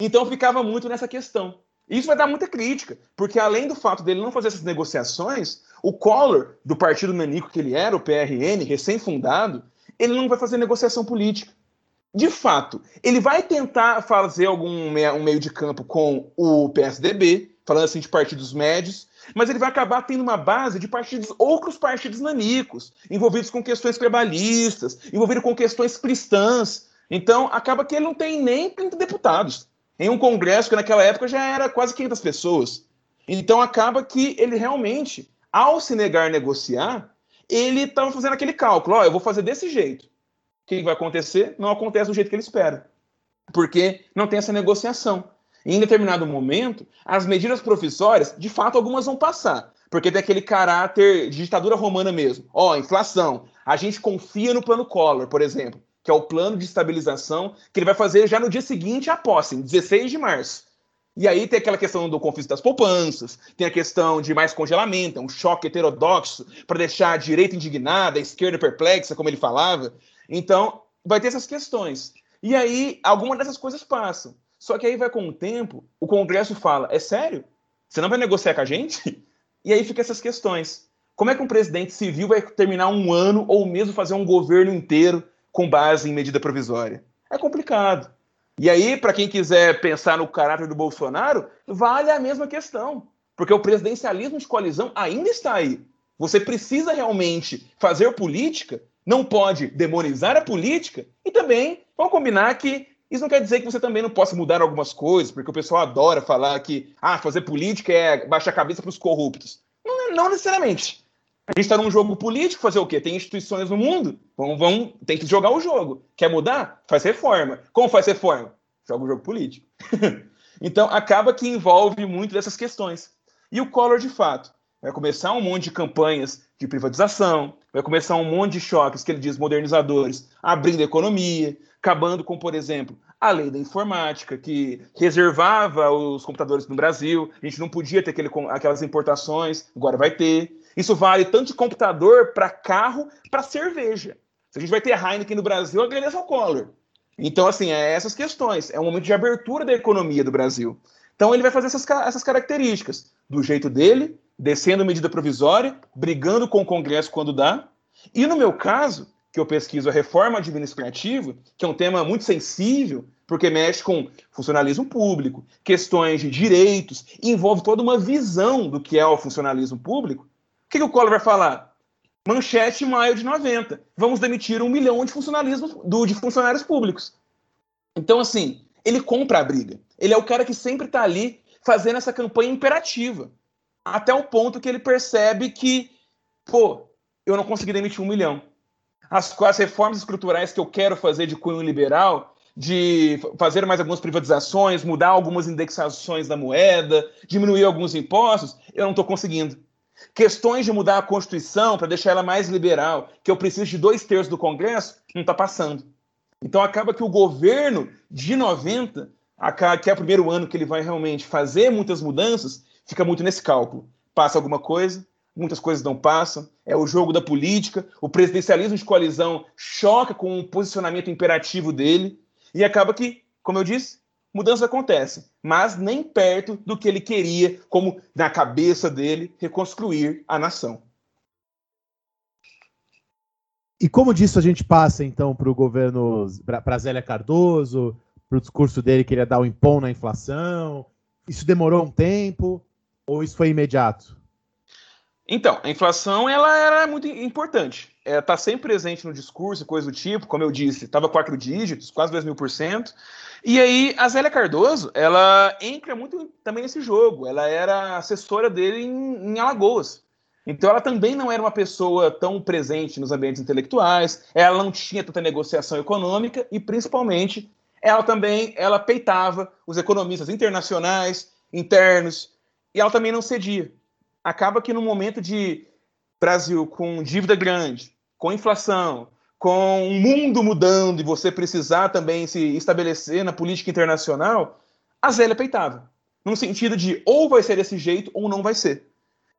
Então ficava muito nessa questão. Isso vai dar muita crítica, porque além do fato dele não fazer essas negociações, o Collor, do partido nanico que ele era, o PRN, recém-fundado, ele não vai fazer negociação política de fato, ele vai tentar fazer algum um meio de campo com o PSDB, falando assim de partidos médios, mas ele vai acabar tendo uma base de partidos, outros partidos nanicos, envolvidos com questões trabalhistas, envolvidos com questões cristãs. Então, acaba que ele não tem nem 30 deputados. Em um congresso que naquela época já era quase 500 pessoas. Então, acaba que ele realmente, ao se negar a negociar, ele estava fazendo aquele cálculo: ó, oh, eu vou fazer desse jeito o que vai acontecer? Não acontece do jeito que ele espera. Porque não tem essa negociação. em determinado momento, as medidas profissórias, de fato, algumas vão passar. Porque tem aquele caráter de ditadura romana mesmo. Ó, oh, inflação. A gente confia no plano Collor, por exemplo, que é o plano de estabilização que ele vai fazer já no dia seguinte à posse, em 16 de março. E aí tem aquela questão do confisco das poupanças, tem a questão de mais congelamento, um choque heterodoxo para deixar a direita indignada, a esquerda perplexa, como ele falava. Então, vai ter essas questões. E aí, algumas dessas coisas passam. Só que aí vai com o tempo, o Congresso fala: é sério? Você não vai negociar com a gente? E aí fica essas questões. Como é que um presidente civil vai terminar um ano ou mesmo fazer um governo inteiro com base em medida provisória? É complicado. E aí, para quem quiser pensar no caráter do Bolsonaro, vale a mesma questão. Porque o presidencialismo de coalizão ainda está aí. Você precisa realmente fazer política, não pode demonizar a política e também vamos combinar que isso não quer dizer que você também não possa mudar algumas coisas, porque o pessoal adora falar que ah, fazer política é baixar a cabeça para os corruptos. Não, não, necessariamente. A gente está num jogo político, fazer o quê? Tem instituições no mundo, vão, vão, tem que jogar o jogo. Quer mudar? Faz reforma. Como faz reforma? Joga o jogo político. [LAUGHS] então, acaba que envolve muito dessas questões. E o Collor, de fato, vai começar um monte de campanhas de privatização, vai começar um monte de choques que ele diz modernizadores, abrindo a economia, acabando com, por exemplo, a lei da informática, que reservava os computadores no Brasil, a gente não podia ter aquele, aquelas importações, agora vai ter. Isso vale tanto de computador para carro, para cerveja. Se a gente vai ter Heineken no Brasil, agradeço ao Collor. Então, assim, é essas questões. É um momento de abertura da economia do Brasil. Então, ele vai fazer essas, essas características, do jeito dele, descendo medida provisória, brigando com o Congresso quando dá. E no meu caso, que eu pesquiso a reforma administrativa, que é um tema muito sensível, porque mexe com funcionalismo público, questões de direitos, envolve toda uma visão do que é o funcionalismo público. Que, que o Collor vai falar? Manchete maio de 90. Vamos demitir um milhão de, funcionalismo, do, de funcionários públicos. Então, assim, ele compra a briga. Ele é o cara que sempre está ali fazendo essa campanha imperativa. Até o ponto que ele percebe que, pô, eu não consegui demitir um milhão as, as reformas estruturais que eu quero fazer de cunho liberal, de fazer mais algumas privatizações, mudar algumas indexações da moeda, diminuir alguns impostos, eu não estou conseguindo. Questões de mudar a Constituição para deixar ela mais liberal, que eu preciso de dois terços do Congresso, não está passando. Então acaba que o governo de 90, que é o primeiro ano que ele vai realmente fazer muitas mudanças, fica muito nesse cálculo. Passa alguma coisa, muitas coisas não passam, é o jogo da política, o presidencialismo de coalizão choca com o posicionamento imperativo dele, e acaba que, como eu disse, mudanças acontecem, mas nem perto do que ele queria, como na cabeça dele, reconstruir a nação. E como disso a gente passa, então, para o governo, para Zélia Cardoso, para o discurso dele que ele ia dar o um impom na inflação? Isso demorou um tempo ou isso foi imediato? Então, a inflação ela era muito importante. É, tá sempre presente no discurso, coisa do tipo, como eu disse, estava quatro dígitos, quase 2 mil por cento. E aí, a Zélia Cardoso, ela entra muito também nesse jogo. Ela era assessora dele em, em Alagoas. Então, ela também não era uma pessoa tão presente nos ambientes intelectuais, ela não tinha tanta negociação econômica e, principalmente, ela também ela peitava os economistas internacionais, internos, e ela também não cedia acaba que no momento de Brasil com dívida grande, com inflação, com um mundo mudando e você precisar também se estabelecer na política internacional, a Zélia peitava. No sentido de ou vai ser desse jeito ou não vai ser.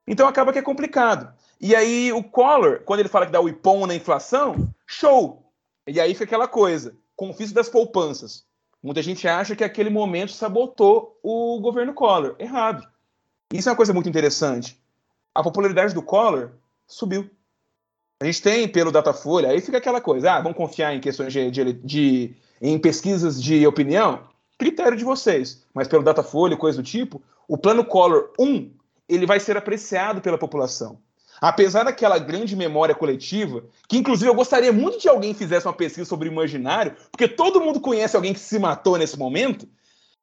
Então acaba que é complicado. E aí o Collor, quando ele fala que dá o IPOM na inflação, show! E aí fica aquela coisa, confisco das poupanças. Muita gente acha que aquele momento sabotou o governo Collor. Errado. Isso é uma coisa muito interessante. A popularidade do Collor subiu. A gente tem pelo Datafolha, aí fica aquela coisa, ah, vamos confiar em questões de, de, de em pesquisas de opinião? Critério de vocês. Mas pelo Datafolha, coisa do tipo, o plano Collor 1, ele vai ser apreciado pela população. Apesar daquela grande memória coletiva, que inclusive eu gostaria muito de alguém fizesse uma pesquisa sobre o imaginário, porque todo mundo conhece alguém que se matou nesse momento,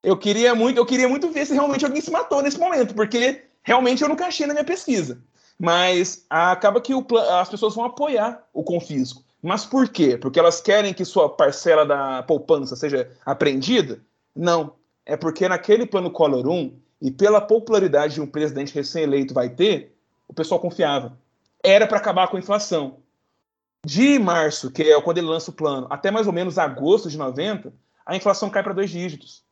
eu queria muito, eu queria muito ver se realmente alguém se matou nesse momento, porque realmente eu nunca achei na minha pesquisa. Mas acaba que o, as pessoas vão apoiar o confisco. Mas por quê? Porque elas querem que sua parcela da poupança seja apreendida? Não. é porque naquele plano Collor 1, e pela popularidade de um presidente recém-eleito vai ter, o pessoal confiava. Era para acabar com a inflação. De março, que é quando ele lança o plano, até mais ou menos agosto de 90, a inflação cai para dois dígitos.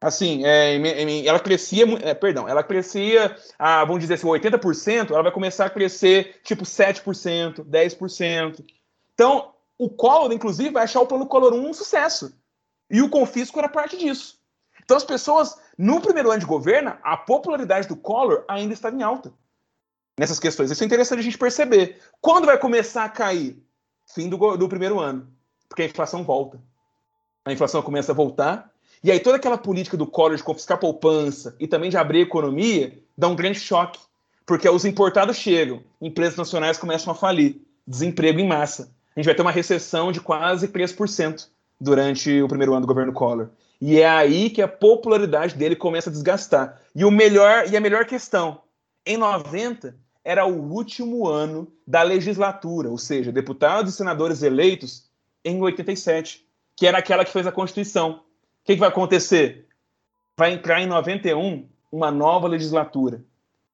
Assim, é, ela crescia, é, perdão, ela crescia, a, vamos dizer assim, 80%, ela vai começar a crescer tipo 7%, 10%. Então, o Collor, inclusive, vai achar o plano Collor 1 um sucesso. E o confisco era parte disso. Então, as pessoas, no primeiro ano de governo, a popularidade do Collor ainda estava em alta nessas questões. Isso é interessante a gente perceber. Quando vai começar a cair? Fim do, do primeiro ano. Porque a inflação volta. A inflação começa a voltar e aí toda aquela política do Collor de confiscar poupança e também de abrir a economia dá um grande choque, porque os importados chegam, empresas nacionais começam a falir, desemprego em massa. A gente vai ter uma recessão de quase 3% durante o primeiro ano do governo Collor. E é aí que a popularidade dele começa a desgastar. E o melhor e a melhor questão, em 90 era o último ano da legislatura, ou seja, deputados e senadores eleitos em 87, que era aquela que fez a Constituição que, que vai acontecer? Vai entrar em 91 uma nova legislatura,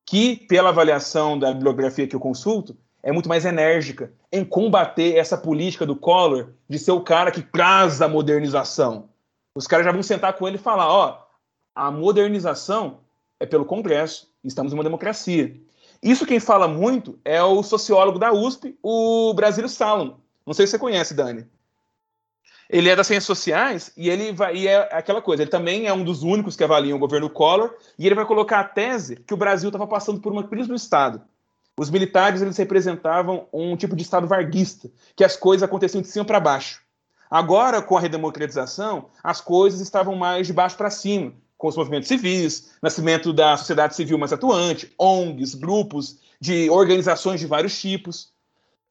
que, pela avaliação da bibliografia que eu consulto, é muito mais enérgica em combater essa política do Collor de ser o cara que traz a modernização. Os caras já vão sentar com ele e falar: ó, a modernização é pelo Congresso, estamos em uma democracia. Isso quem fala muito é o sociólogo da USP, o Brasílio Salom. Não sei se você conhece, Dani. Ele é das ciências sociais e ele vai e é aquela coisa. Ele também é um dos únicos que avaliam o governo Collor e ele vai colocar a tese que o Brasil estava passando por uma crise do Estado. Os militares eles representavam um tipo de Estado varguista, que as coisas aconteciam de cima para baixo. Agora, com a redemocratização, as coisas estavam mais de baixo para cima, com os movimentos civis, nascimento da sociedade civil mais atuante, ONGs, grupos de organizações de vários tipos.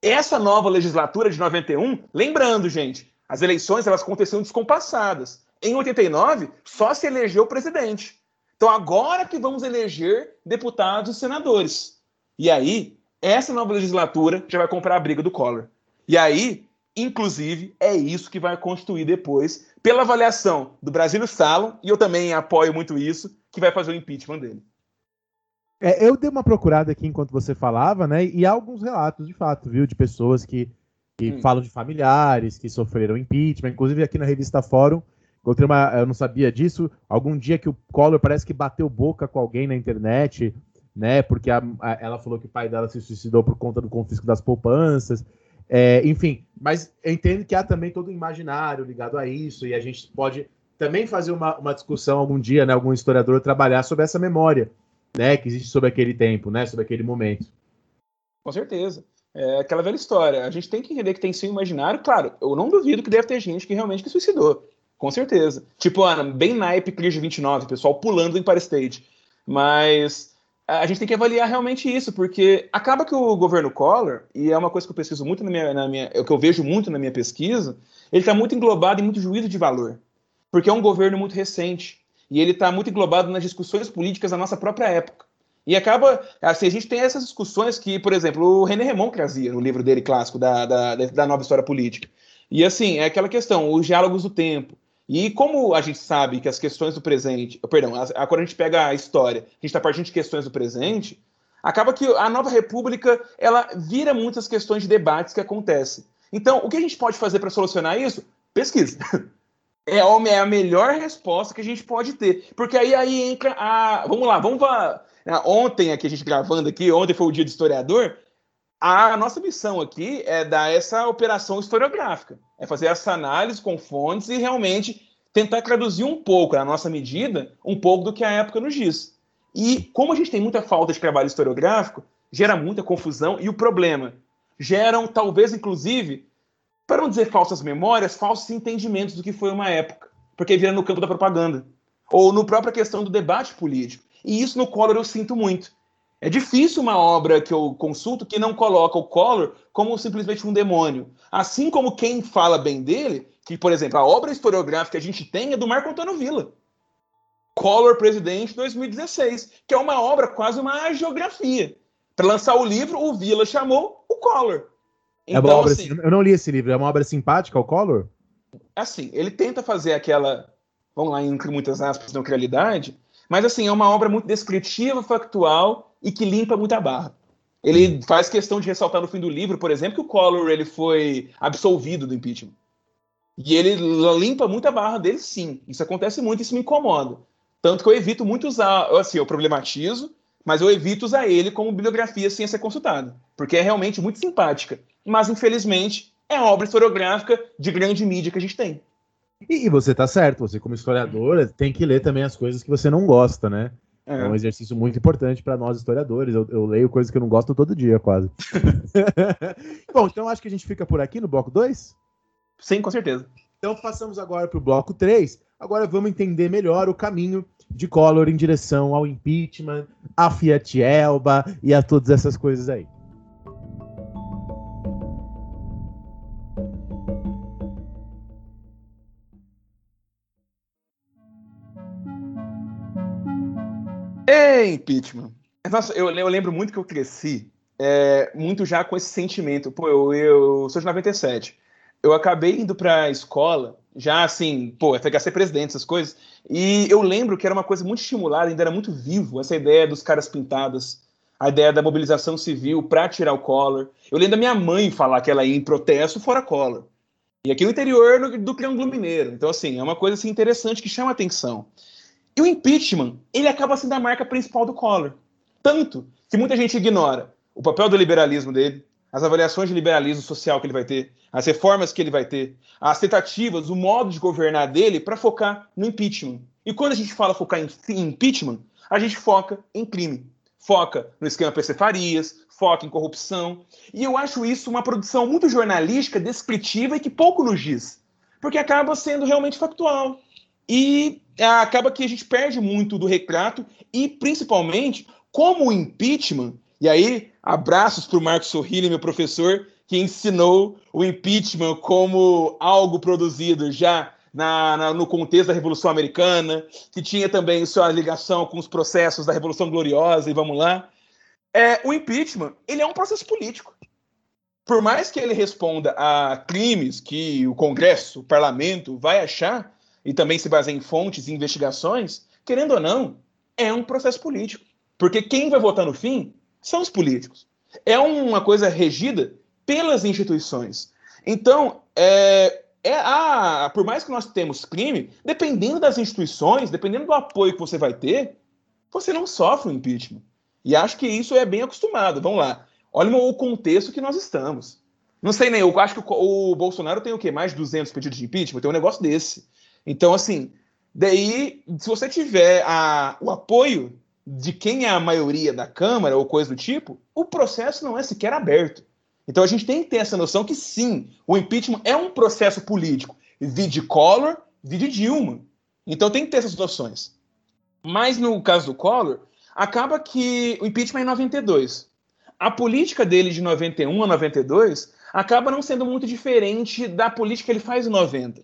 Essa nova legislatura de 91, lembrando, gente, as eleições elas aconteciam descompassadas. Em 89, só se elegeu o presidente. Então agora que vamos eleger deputados e senadores. E aí, essa nova legislatura já vai comprar a briga do Collor. E aí, inclusive, é isso que vai constituir depois, pela avaliação do Brasil Salom, e eu também apoio muito isso, que vai fazer o impeachment dele. É, eu dei uma procurada aqui enquanto você falava, né? E há alguns relatos, de fato, viu, de pessoas que que hum. falam de familiares que sofreram impeachment, inclusive aqui na revista Fórum, encontrei uma, eu não sabia disso, algum dia que o Collor parece que bateu boca com alguém na internet, né, porque a, a, ela falou que o pai dela se suicidou por conta do confisco das poupanças, é, enfim, mas eu entendo que há também todo um imaginário ligado a isso, e a gente pode também fazer uma, uma discussão algum dia, né, algum historiador trabalhar sobre essa memória, né, que existe sobre aquele tempo, né, sobre aquele momento. Com certeza. É aquela velha história. A gente tem que entender que tem sim imaginário. Claro, eu não duvido que deve ter gente que realmente que suicidou. Com certeza. Tipo, Ana, bem naipe Clear 29, pessoal pulando em Empire State. Mas a gente tem que avaliar realmente isso, porque acaba que o governo Collor, e é uma coisa que eu pesquiso muito na minha, na minha é que eu vejo muito na minha pesquisa, ele está muito englobado em muito juízo de valor. Porque é um governo muito recente. E ele está muito englobado nas discussões políticas da nossa própria época. E acaba, assim, a gente tem essas discussões que, por exemplo, o René Remon trazia no livro dele clássico da, da, da nova história política. E assim, é aquela questão, os diálogos do tempo. E como a gente sabe que as questões do presente, perdão, a, quando a gente pega a história, a gente está partindo de questões do presente, acaba que a nova república, ela vira muitas questões de debates que acontecem. Então, o que a gente pode fazer para solucionar isso? Pesquisa. [LAUGHS] É, é a melhor resposta que a gente pode ter. Porque aí, aí entra a. Vamos lá, vamos. Né, ontem, aqui, a gente gravando aqui, ontem foi o dia do historiador. A nossa missão aqui é dar essa operação historiográfica, é fazer essa análise com fontes e realmente tentar traduzir um pouco, na nossa medida, um pouco do que a época nos diz. E como a gente tem muita falta de trabalho historiográfico, gera muita confusão e o problema geram, talvez, inclusive, para não dizer falsas memórias, falsos entendimentos do que foi uma época, porque vira no campo da propaganda ou no própria questão do debate político. E isso no Collor eu sinto muito. É difícil uma obra que eu consulto que não coloca o Collor como simplesmente um demônio. Assim como quem fala bem dele, que, por exemplo, a obra historiográfica que a gente tem é do Marco Antônio Villa. Collor Presidente 2016, que é uma obra quase uma geografia. Para lançar o livro, o Villa chamou o Collor. Então, é uma obra, assim, eu não li esse livro, é uma obra simpática, o Collor? Assim, ele tenta fazer aquela vamos lá, entre muitas aspas, neutralidade, mas assim, é uma obra muito descritiva, factual e que limpa muita barra. Ele faz questão de ressaltar no fim do livro, por exemplo, que o Collor ele foi absolvido do impeachment. E ele limpa muita barra dele, sim. Isso acontece muito, isso me incomoda. Tanto que eu evito muito usar, assim, eu problematizo, mas eu evito usar ele como bibliografia sem ser consultado, porque é realmente muito simpática. Mas, infelizmente, é a obra historiográfica de grande mídia que a gente tem. E, e você tá certo, você como historiadora tem que ler também as coisas que você não gosta, né? É, é um exercício muito importante para nós historiadores. Eu, eu, leio coisas que eu não gosto todo dia, quase. [LAUGHS] Bom, então acho que a gente fica por aqui no bloco 2? Sim, com certeza. Então passamos agora para o bloco 3. Agora vamos entender melhor o caminho de Collor em direção ao impeachment, a Fiat Elba e a todas essas coisas aí. Ei, impeachment. Nossa, eu, eu, lembro muito que eu cresci é, muito já com esse sentimento. Pô, eu, eu sou de 97. Eu acabei indo pra escola, já assim, pô, FHC presidente, essas coisas, e eu lembro que era uma coisa muito estimulada, ainda era muito vivo, essa ideia dos caras pintadas, a ideia da mobilização civil para tirar o Collor. Eu lembro da minha mãe falar que ela ia em protesto fora Collor. E aqui no interior do, do Triângulo Mineiro. Então, assim, é uma coisa assim, interessante que chama atenção. E o impeachment, ele acaba sendo a marca principal do Collor. Tanto que muita gente ignora o papel do liberalismo dele, as avaliações de liberalismo social que ele vai ter, as reformas que ele vai ter, as tentativas, o modo de governar dele para focar no impeachment. E quando a gente fala focar em, impeachment, a gente foca em crime. Foca no esquema PC Farias, foca em corrupção. E eu acho isso uma produção muito jornalística, descritiva e que pouco nos diz. Porque acaba sendo realmente factual. E é, acaba que a gente perde muito do retrato e, principalmente, como o impeachment, e aí, abraços para o Marcos Sorrilli, meu professor, que ensinou o impeachment como algo produzido já na, na, no contexto da Revolução Americana, que tinha também sua ligação com os processos da Revolução Gloriosa, e vamos lá. É, o impeachment, ele é um processo político. Por mais que ele responda a crimes que o Congresso, o Parlamento, vai achar, e também se baseia em fontes e investigações, querendo ou não, é um processo político. Porque quem vai votar no fim são os políticos. É uma coisa regida pelas instituições. Então, é, é a, por mais que nós temos crime, dependendo das instituições, dependendo do apoio que você vai ter, você não sofre o impeachment. E acho que isso é bem acostumado. Vamos lá. Olha o contexto que nós estamos. Não sei nem, eu acho que o, o Bolsonaro tem o quê? Mais de 200 pedidos de impeachment? Tem um negócio desse. Então, assim, daí, se você tiver a, o apoio de quem é a maioria da Câmara ou coisa do tipo, o processo não é sequer aberto. Então a gente tem que ter essa noção que sim, o impeachment é um processo político. Vi de Collor, vi de Dilma. Então tem que ter essas noções. Mas no caso do Collor, acaba que o impeachment é em 92. A política dele de 91 a 92 acaba não sendo muito diferente da política que ele faz em 90.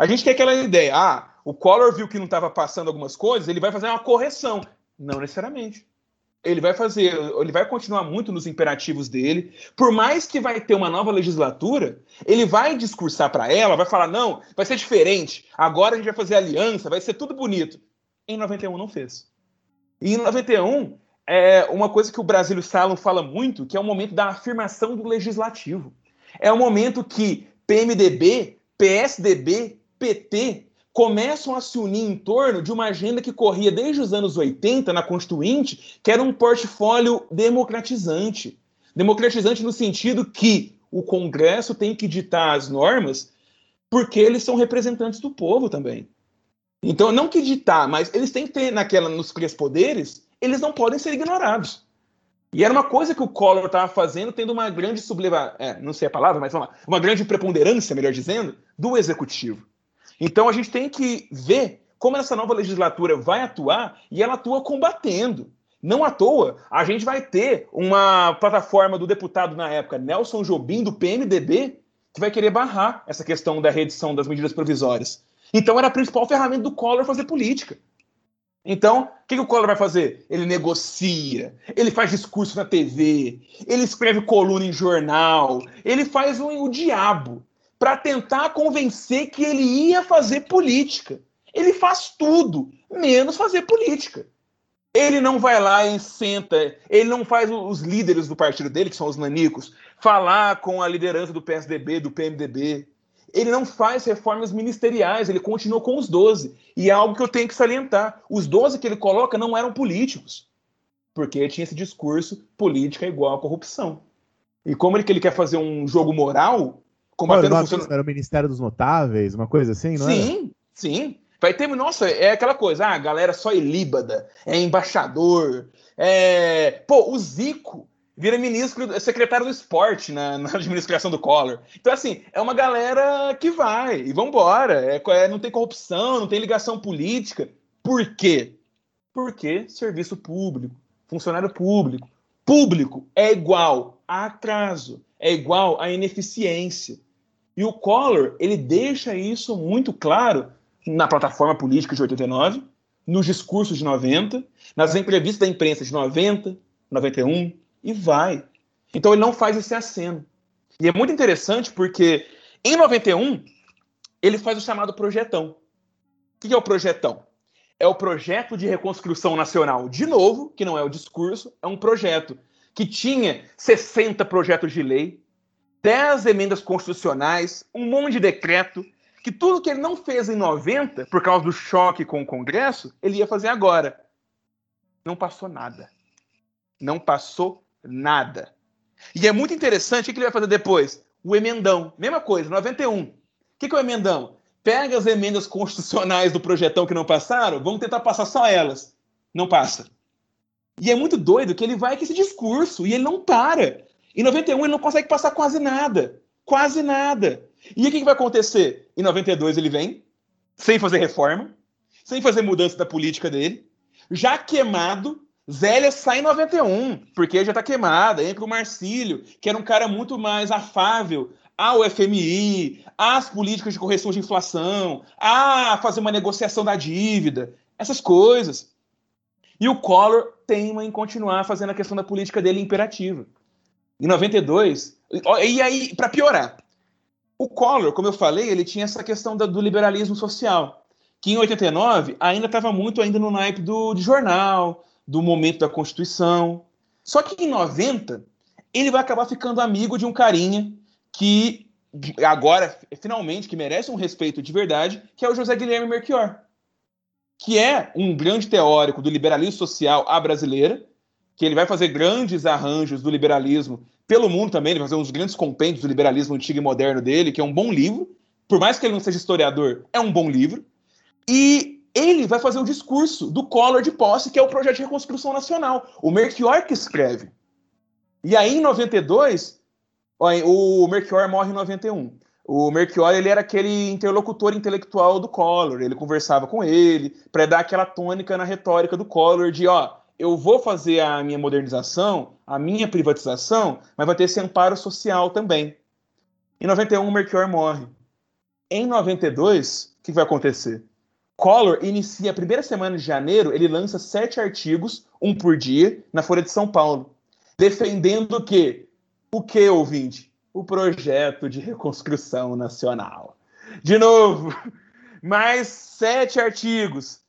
A gente tem aquela ideia, ah, o Collor viu que não estava passando algumas coisas, ele vai fazer uma correção. Não necessariamente. Ele vai fazer, ele vai continuar muito nos imperativos dele. Por mais que vai ter uma nova legislatura, ele vai discursar para ela, vai falar: não, vai ser diferente. Agora a gente vai fazer aliança, vai ser tudo bonito. Em 91 não fez. E em 91 é uma coisa que o Brasil Salom fala muito, que é o momento da afirmação do legislativo. É o momento que PMDB, PSDB PT começam a se unir em torno de uma agenda que corria desde os anos 80 na Constituinte, que era um portfólio democratizante. Democratizante no sentido que o Congresso tem que ditar as normas porque eles são representantes do povo também. Então, não que ditar, mas eles têm que ter naquela, nos três poderes, eles não podem ser ignorados. E era uma coisa que o Collor estava fazendo, tendo uma grande subleva, é, não sei a palavra, mas vamos lá, uma grande preponderância, melhor dizendo, do executivo. Então a gente tem que ver como essa nova legislatura vai atuar e ela atua combatendo. Não à toa, a gente vai ter uma plataforma do deputado na época, Nelson Jobim, do PMDB, que vai querer barrar essa questão da reedição das medidas provisórias. Então era a principal ferramenta do Collor fazer política. Então, o que, que, o Collor vai fazer? Ele negocia, ele faz discurso na TV, ele escreve coluna em jornal, ele faz o, o diabo para tentar convencer que ele ia fazer política. Ele faz tudo, menos fazer política. Ele não vai lá e senta, ele não faz os líderes do partido dele, que são os nanicos, falar com a liderança do PSDB, do PMDB. Ele não faz reformas ministeriais, ele continua com os 12. E é algo que eu tenho que salientar: os 12 que ele coloca não eram políticos, porque tinha esse discurso política igual à corrupção. E como ele, ele quer fazer um jogo moral, combatendo Era, funcionário. era o Ministério dos Notáveis, uma coisa assim, não é? Sim, sim. Vai ter, nossa, é aquela coisa, ah, a galera só ilíbada, é embaixador, é... Pô, o Zico vira ministro, secretário do esporte na, na administração do Collor. Então, assim, é uma galera que vai, e vambora. É, é, não tem corrupção, não tem ligação política. Por quê? Porque serviço público, funcionário público. Público é igual a atraso, é igual a ineficiência. E o Collor, ele deixa isso muito claro na plataforma política de 89, nos discursos de 90, nas entrevistas da imprensa de 90, 91 e vai. Então ele não faz esse aceno. E é muito interessante porque em 91 ele faz o chamado projetão. O que é o projetão? É o projeto de reconstrução nacional, de novo, que não é o discurso, é um projeto que tinha 60 projetos de lei, 10 emendas constitucionais, um monte de decreto, que tudo que ele não fez em 90, por causa do choque com o Congresso, ele ia fazer agora. Não passou nada. Não passou nada. E é muito interessante o que ele vai fazer depois. O emendão. Mesma coisa, 91. O que, que é o emendão? Pega as emendas constitucionais do projetão que não passaram, vamos tentar passar só elas. Não passa. E é muito doido que ele vai com esse discurso e ele não para. Em 91 ele não consegue passar quase nada. Quase nada. E o que, vai acontecer? Em 92 ele vem, sem fazer reforma, sem fazer mudança da política dele, já queimado. Zélia sai em 91, porque já tá queimada. Entra o Marcílio, que era um cara muito mais afável ao FMI, às políticas de correção de inflação, a fazer uma negociação da dívida, essas coisas. E o Collor teima em continuar fazendo a questão da política dele imperativa. Em 92, e aí, para piorar, o Collor, como eu falei, ele tinha essa questão do liberalismo social, que em 89 ainda estava muito ainda no naipe do, de jornal, do momento da Constituição. Só que em 90, ele vai acabar ficando amigo de um carinha que agora, finalmente, que merece um respeito de verdade, que é o José Guilherme Melchior, que é um grande teórico do liberalismo social à brasileira, que ele vai fazer grandes arranjos do liberalismo pelo mundo também, ele vai fazer uns grandes compêndios do liberalismo antigo e moderno dele, que é um bom livro, por mais que ele não seja historiador, é um bom livro, e ele vai fazer o discurso do Collor de posse, que é o projeto de reconstrução nacional, o Melchior que escreve. E aí, em 92, o Melchior morre em 91. O Melchior ele era aquele interlocutor intelectual do Collor, ele conversava com ele para dar aquela tônica na retórica do Collor de, ó, eu vou fazer a minha modernização, a minha privatização, mas vai ter esse amparo social também. Em 91, o Melchior morre. Em 92, o que vai acontecer? Collor inicia a primeira semana de janeiro, ele lança sete artigos, um por dia, na Folha de São Paulo, defendendo o quê? O que, ouvinte? O projeto de reconstrução nacional. De novo, [LAUGHS] mais sete artigos.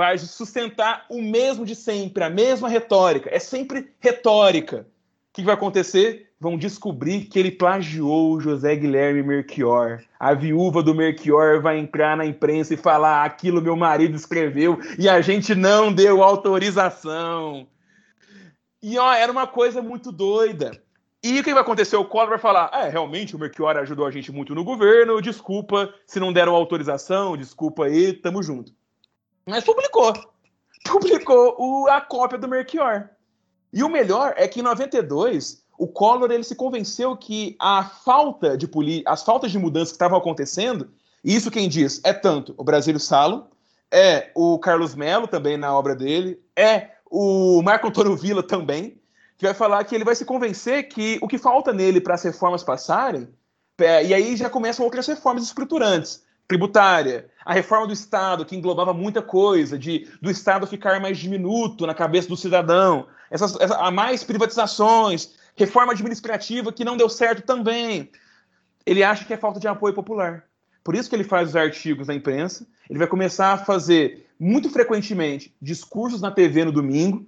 Vai sustentar o mesmo de sempre, a mesma retórica. É sempre retórica. O que vai acontecer? Vão descobrir que ele plagiou José Guilherme Melchior. A viúva do Melchior vai entrar na imprensa e falar: aquilo meu marido escreveu e a gente não deu autorização. E ó, era uma coisa muito doida. E o que vai acontecer? O Collor vai falar: é, realmente o Melchior ajudou a gente muito no governo, desculpa se não deram autorização, desculpa aí, tamo junto. Mas publicou. [LAUGHS] Publicou o, a cópia do Melchior. E o melhor é que em 92, o Collor ele se convenceu que a falta de poli as faltas de mudança que estavam acontecendo, e isso quem diz é tanto o Brasílio Salo, é o Carlos Melo também na obra dele, é o Marco Antônio Villa também, que vai falar que ele vai se convencer que o que falta nele para as reformas passarem, é, e aí já começam outras reformas estruturantes, tributária, a reforma do Estado, que englobava muita coisa, de do Estado ficar mais diminuto na cabeça do cidadão, essas, essa, a mais privatizações, reforma administrativa que não deu certo também. Ele acha que é falta de apoio popular. Por isso que ele faz os artigos na imprensa. Ele vai começar a fazer muito frequentemente discursos na TV no domingo.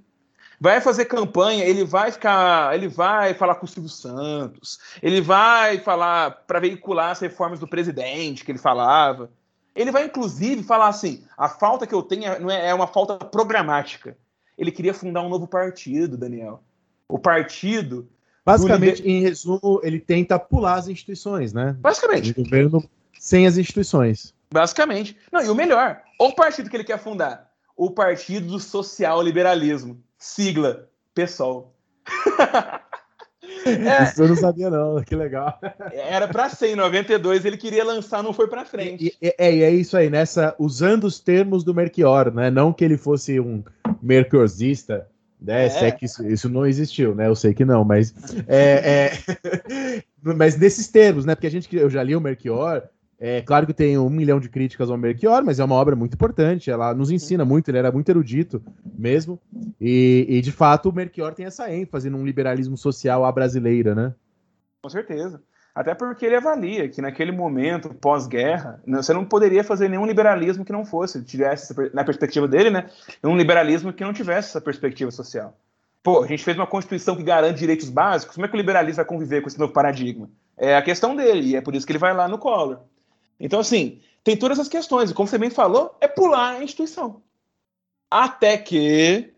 Vai fazer campanha, ele vai ficar, ele vai falar com o Silvio Santos, ele vai falar para veicular as reformas do presidente que ele falava. Ele vai, inclusive, falar assim: a falta que eu tenho é, não é, é uma falta programática. Ele queria fundar um novo partido, Daniel. O partido. Basicamente, em resumo, ele tenta pular as instituições, né? Basicamente. O governo sem as instituições. Basicamente. Não, e o melhor, o partido que ele quer fundar? O Partido do Social Liberalismo. Sigla PSOL. [LAUGHS] É, Isso eu não sabia, não. Que legal. Era para ser em 92, ele queria lançar, não foi para frente. E, é, e é isso aí, nessa, usando os termos do Melchior, né? Não que ele fosse um mercosista, né? É. que isso, isso, não existiu, né? Eu sei que não, mas é, é... [LAUGHS] mas nesses termos, né? Porque a gente, eu já li o Melchior, é claro que tem um milhão de críticas ao Melchior, mas é uma obra muito importante. Ela nos ensina muito, ele era muito erudito mesmo. E, e de fato, o Melchior tem essa ênfase num liberalismo social à brasileira, né? Com certeza. Até porque ele avalia que naquele momento, pós-guerra, você não poderia fazer nenhum liberalismo que não fosse, tivesse, na perspectiva dele, né? Um liberalismo que não tivesse essa perspectiva social. Pô, a gente fez uma Constituição que garante direitos básicos, como é que o liberalismo vai conviver com esse novo paradigma? É a questão dele, e é por isso que ele vai lá no Collor. Então, assim, tem todas as questões. E como você bem falou, é pular a instituição. Até que.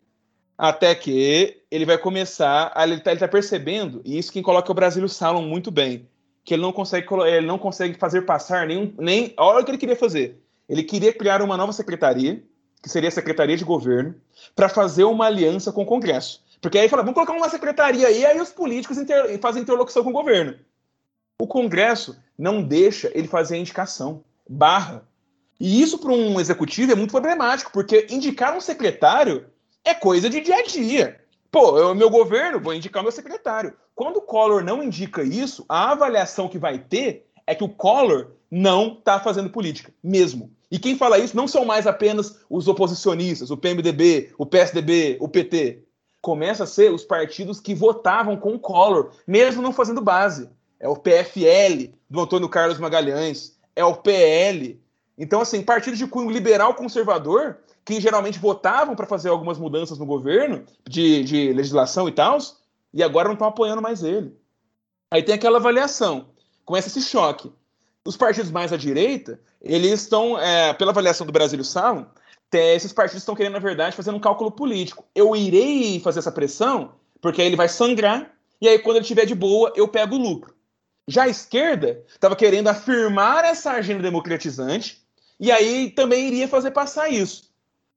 Até que ele vai começar. A, ele está tá percebendo, e isso quem coloca é o Brasil Salom muito bem. Que ele não consegue, ele não consegue fazer passar nenhum, nem. Olha o que ele queria fazer. Ele queria criar uma nova secretaria, que seria a Secretaria de Governo, para fazer uma aliança com o Congresso. Porque aí fala, vamos colocar uma secretaria aí, aí os políticos inter... fazem interlocução com o governo. O Congresso não deixa ele fazer a indicação, barra. E isso para um executivo é muito problemático, porque indicar um secretário é coisa de dia a dia. Pô, eu, meu governo, vou indicar meu secretário. Quando o Collor não indica isso, a avaliação que vai ter é que o Collor não está fazendo política, mesmo. E quem fala isso não são mais apenas os oposicionistas, o PMDB, o PSDB, o PT. Começa a ser os partidos que votavam com o Collor, mesmo não fazendo base é o PFL do Antônio Carlos Magalhães, é o PL. Então, assim, partidos de cunho liberal conservador, que geralmente votavam para fazer algumas mudanças no governo, de, de legislação e tal, e agora não estão apoiando mais ele. Aí tem aquela avaliação, começa esse choque. Os partidos mais à direita, eles estão, é, pela avaliação do Brasil Salom, esses partidos estão querendo, na verdade, fazer um cálculo político. Eu irei fazer essa pressão, porque aí ele vai sangrar, e aí quando ele estiver de boa, eu pego o lucro. Já a esquerda estava querendo afirmar essa agenda democratizante e aí também iria fazer passar isso.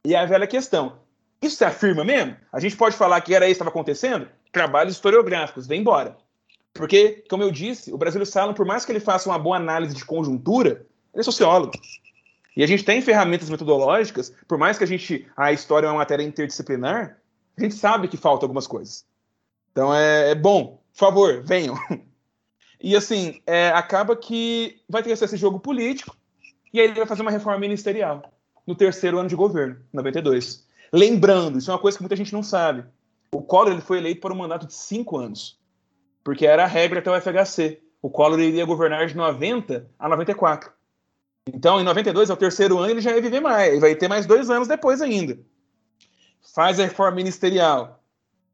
E a velha questão: isso se afirma mesmo? A gente pode falar que era isso que estava acontecendo? Trabalhos historiográficos, vem embora. Porque, como eu disse, o Brasil Salom, por mais que ele faça uma boa análise de conjuntura, ele é sociólogo. E a gente tem ferramentas metodológicas, por mais que a gente a história é uma matéria interdisciplinar, a gente sabe que falta algumas coisas. Então é, é bom, por favor, venham. [LAUGHS] E assim, é, acaba que vai ter esse jogo político, e aí ele vai fazer uma reforma ministerial no terceiro ano de governo, 92. Lembrando, isso é uma coisa que muita gente não sabe. O Collor ele foi eleito por um mandato de cinco anos, porque era a regra até o FHC. O Collor iria governar de 90 a 94. Então, em 92, é o terceiro ano, ele já ia viver mais, ele vai ter mais dois anos depois ainda. Faz a reforma ministerial.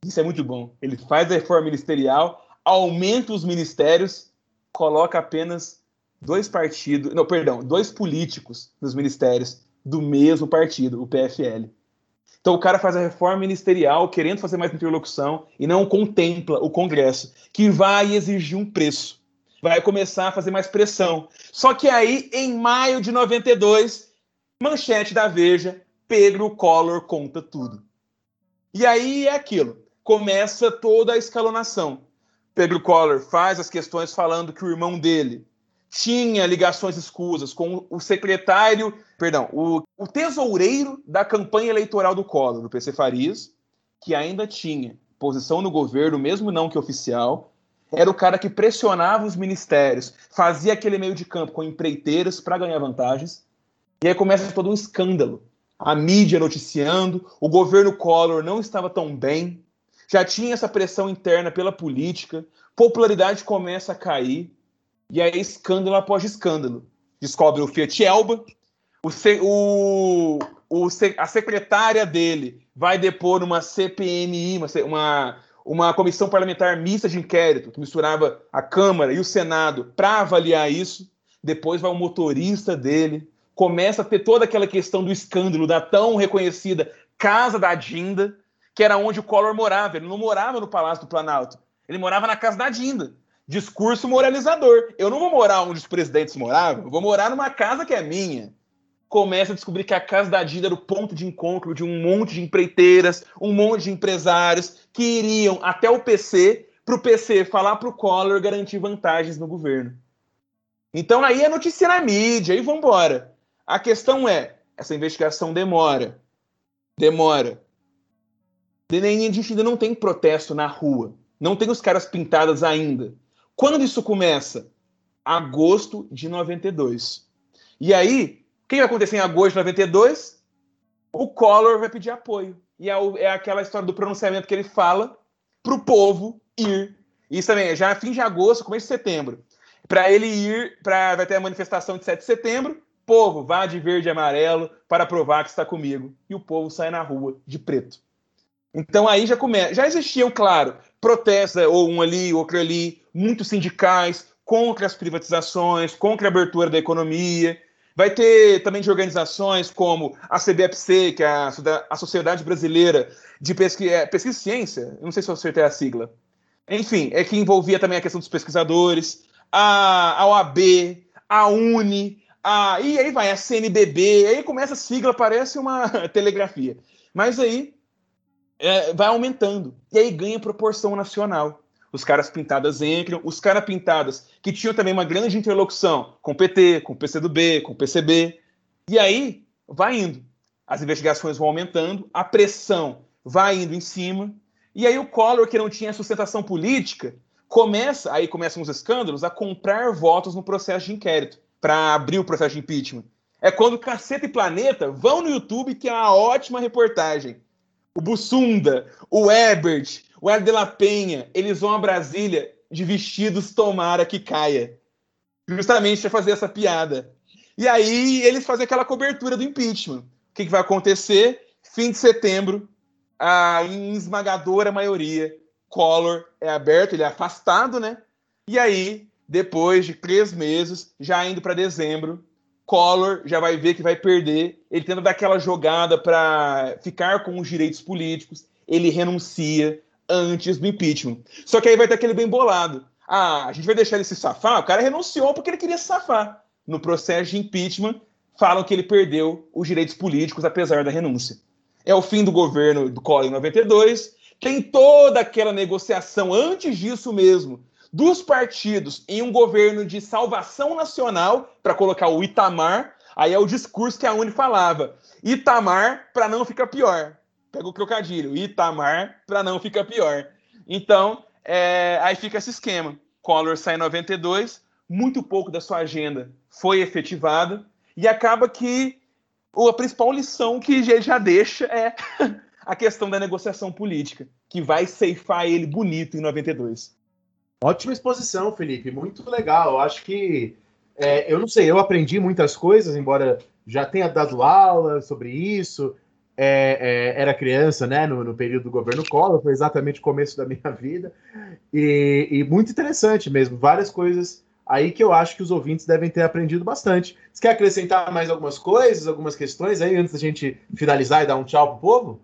Isso é muito bom. Ele faz a reforma ministerial, aumenta os ministérios, coloca apenas dois partidos, não, perdão, dois políticos nos ministérios do mesmo partido, o PFL. Então o cara faz a reforma ministerial querendo fazer mais interlocução e não contempla o Congresso, que vai exigir um preço. Vai começar a fazer mais pressão. Só que aí, em maio de 92, manchete da Veja, Pedro Collor conta tudo. E aí é aquilo. Começa toda a escalonação. Pedro Collor faz as questões falando que o irmão dele tinha ligações escusas com o secretário, perdão, o, o tesoureiro da campanha eleitoral do Collor, do PC Farias, que ainda tinha posição no governo, mesmo não que oficial, era o cara que pressionava os ministérios, fazia aquele meio de campo com empreiteiras para ganhar vantagens. E aí começa todo um escândalo. A mídia noticiando, o governo Collor não estava tão bem, já tinha essa pressão interna pela política, popularidade começa a cair, e aí escândalo após escândalo. descobre o Fiat Elba, o, o, o, a secretária dele vai depor uma CPMI, uma, uma, uma comissão parlamentar mista de inquérito, que misturava a Câmara e o Senado para avaliar isso. Depois vai o motorista dele, começa a ter toda aquela questão do escândalo da tão reconhecida Casa da Dinda, que era onde o Collor morava. Ele não morava no Palácio do Planalto, ele morava na Casa da Dinda. Discurso moralizador. Eu não vou morar onde os presidentes moravam, eu vou morar numa casa que é minha. Começa a descobrir que a Casa da Dinda era o ponto de encontro de um monte de empreiteiras, um monte de empresários que iriam até o PC para o PC falar para o Collor garantir vantagens no governo. Então aí é notícia na mídia, e vamos embora. A questão é, essa investigação demora. Demora. A gente ainda não tem protesto na rua. Não tem os caras pintados ainda. Quando isso começa? Agosto de 92. E aí, o que vai acontecer em agosto de 92? O Collor vai pedir apoio. E é, é aquela história do pronunciamento que ele fala para o povo ir. Isso também, já fim de agosto, começo de setembro. Para ele ir, pra, vai ter a manifestação de 7 de setembro. Povo, vá de verde e amarelo para provar que está comigo. E o povo sai na rua de preto. Então aí já começa. Já existiam, claro, protestos, né, ou um ali, outro ali, muitos sindicais contra as privatizações, contra a abertura da economia. Vai ter também de organizações como a CBFC, que é a, Sociedade Brasileira de Pesquisa, é, Pesquisa e Ciência, não sei se eu acertei a sigla. Enfim, é que envolvia também a questão dos pesquisadores, a, a OAB, a UNE, a, e aí vai a CNBB, aí começa a sigla, parece uma [LAUGHS] telegrafia. Mas aí é, vai aumentando. E aí ganha proporção nacional. Os caras pintadas entram, os caras pintadas que tinham também uma grande interlocução com o PT, com o PCdoB, com o PCB. E aí vai indo. As investigações vão aumentando, a pressão vai indo em cima. E aí o Collor, que não tinha sustentação política, começa, aí começam os escândalos, a comprar votos no processo de inquérito, para abrir o processo de impeachment. É quando Caceta e Planeta vão no YouTube, que é uma ótima reportagem o Bussunda, o Ebert, o El de la Penha, eles vão a Brasília de vestidos tomara que caia. Justamente para fazer essa piada. E aí eles fazem aquela cobertura do impeachment. O que, que vai acontecer? Fim de setembro, a, esmagadora maioria, Collor é aberto, ele é afastado, né? E aí, depois de três meses, já indo para dezembro, Collor já vai ver que vai perder. Ele tenta dar aquela jogada para ficar com os direitos políticos. Ele renuncia antes do impeachment. Só que aí vai ter aquele bem bolado. Ah, a gente vai deixar ele se safar? O cara renunciou porque ele queria se safar. No processo de impeachment, falam que ele perdeu os direitos políticos apesar da renúncia. É o fim do governo do Collor em 92. Tem toda aquela negociação antes disso mesmo dos partidos em um governo de salvação nacional para colocar o Itamar. Aí é o discurso que a Uni falava: Itamar para não ficar pior. Pega o trocadilho, Itamar para não ficar pior. Então, é, aí fica esse esquema. Collor sai em 92, muito pouco da sua agenda foi efetivada, e acaba que a principal lição que ele já deixa é [LAUGHS] a questão da negociação política, que vai ceifar ele bonito em 92. Ótima exposição, Felipe. Muito legal. Eu acho que. É, eu não sei, eu aprendi muitas coisas, embora já tenha dado aula sobre isso. É, é, era criança, né, no, no, período do governo Collor, foi exatamente o começo da minha vida. E, e, muito interessante mesmo. Várias coisas aí que eu acho que os ouvintes devem ter aprendido bastante. Você quer acrescentar mais algumas coisas, algumas questões aí, antes da gente finalizar e dar um tchau pro povo?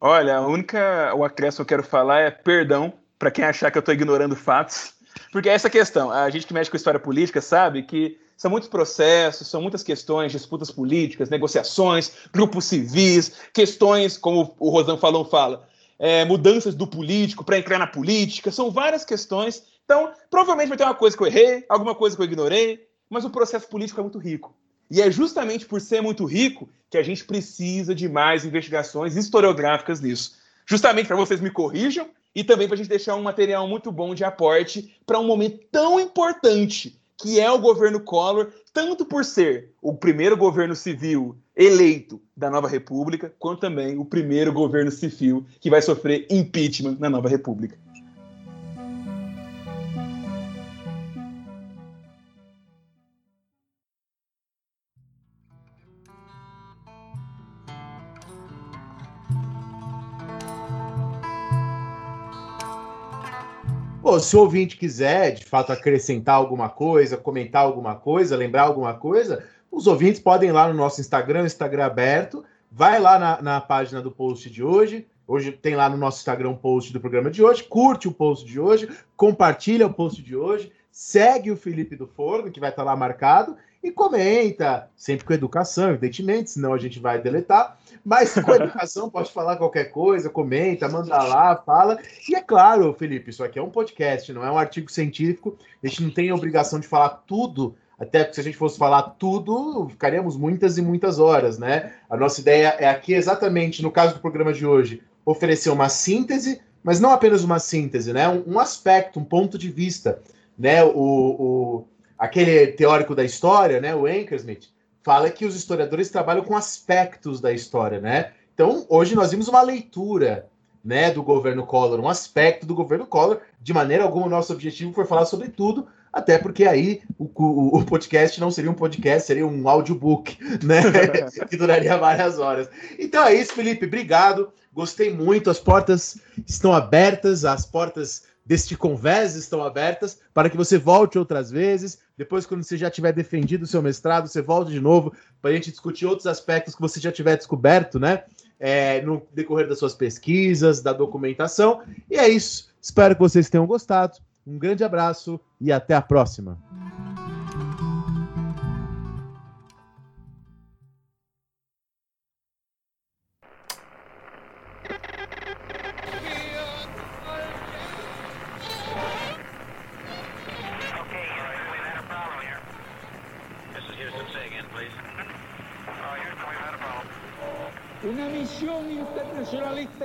Olha, a única o acréscimo que eu quero falar é perdão para quem achar que eu estou ignorando fatos. Porque é essa questão. A gente que mexe com história política sabe que são muitos processos, são muitas questões, disputas políticas, negociações, grupos civis, questões, como o Rosão falou, fala, é, mudanças do político para entrar na política, são várias questões. Então, provavelmente vai ter uma coisa que eu errei, alguma coisa que eu ignorei, mas o processo político é muito rico. E é justamente por ser muito rico que a gente precisa de mais investigações historiográficas nisso. Justamente para vocês me corrijam e também para a gente deixar um material muito bom de aporte para um momento tão importante que é o governo Collor, tanto por ser o primeiro governo civil eleito da nova república, quanto também o primeiro governo civil que vai sofrer impeachment na nova república. Se o ouvinte quiser, de fato, acrescentar alguma coisa, comentar alguma coisa, lembrar alguma coisa, os ouvintes podem ir lá no nosso Instagram, Instagram aberto, vai lá na, na página do post de hoje, Hoje tem lá no nosso Instagram post do programa de hoje. Curte o post de hoje, compartilha o post de hoje, segue o Felipe do Forno, que vai estar lá marcado, e comenta, sempre com educação, evidentemente, senão a gente vai deletar. Mas com [LAUGHS] educação, pode falar qualquer coisa, comenta, manda lá, fala. E é claro, Felipe, isso aqui é um podcast, não é um artigo científico. A gente não tem a obrigação de falar tudo até porque se a gente fosse falar tudo, ficaríamos muitas e muitas horas, né? A nossa ideia é aqui exatamente, no caso do programa de hoje, oferecer uma síntese, mas não apenas uma síntese, né? Um, um aspecto, um ponto de vista, né? O, o, aquele teórico da história, né? O Ankersmith fala que os historiadores trabalham com aspectos da história, né? Então, hoje nós vimos uma leitura, né, do governo Collor, um aspecto do governo Collor. De maneira alguma, o nosso objetivo foi falar sobre tudo, até porque aí o, o, o, podcast não seria um podcast, seria um audiobook, [LAUGHS] né? [LAUGHS] que duraria várias horas. Então é isso, Felipe. Obrigado. Gostei muito. As portas estão abertas, as portas deste convés estão abertas para que você volte outras vezes. Depois, quando você já tiver defendido o seu mestrado, você volta de novo para a gente discutir outros aspectos que você já tiver descoberto, né? É, no decorrer das suas pesquisas, da documentação. E é isso. Espero que vocês tenham gostado. Um grande abraço e até a próxima.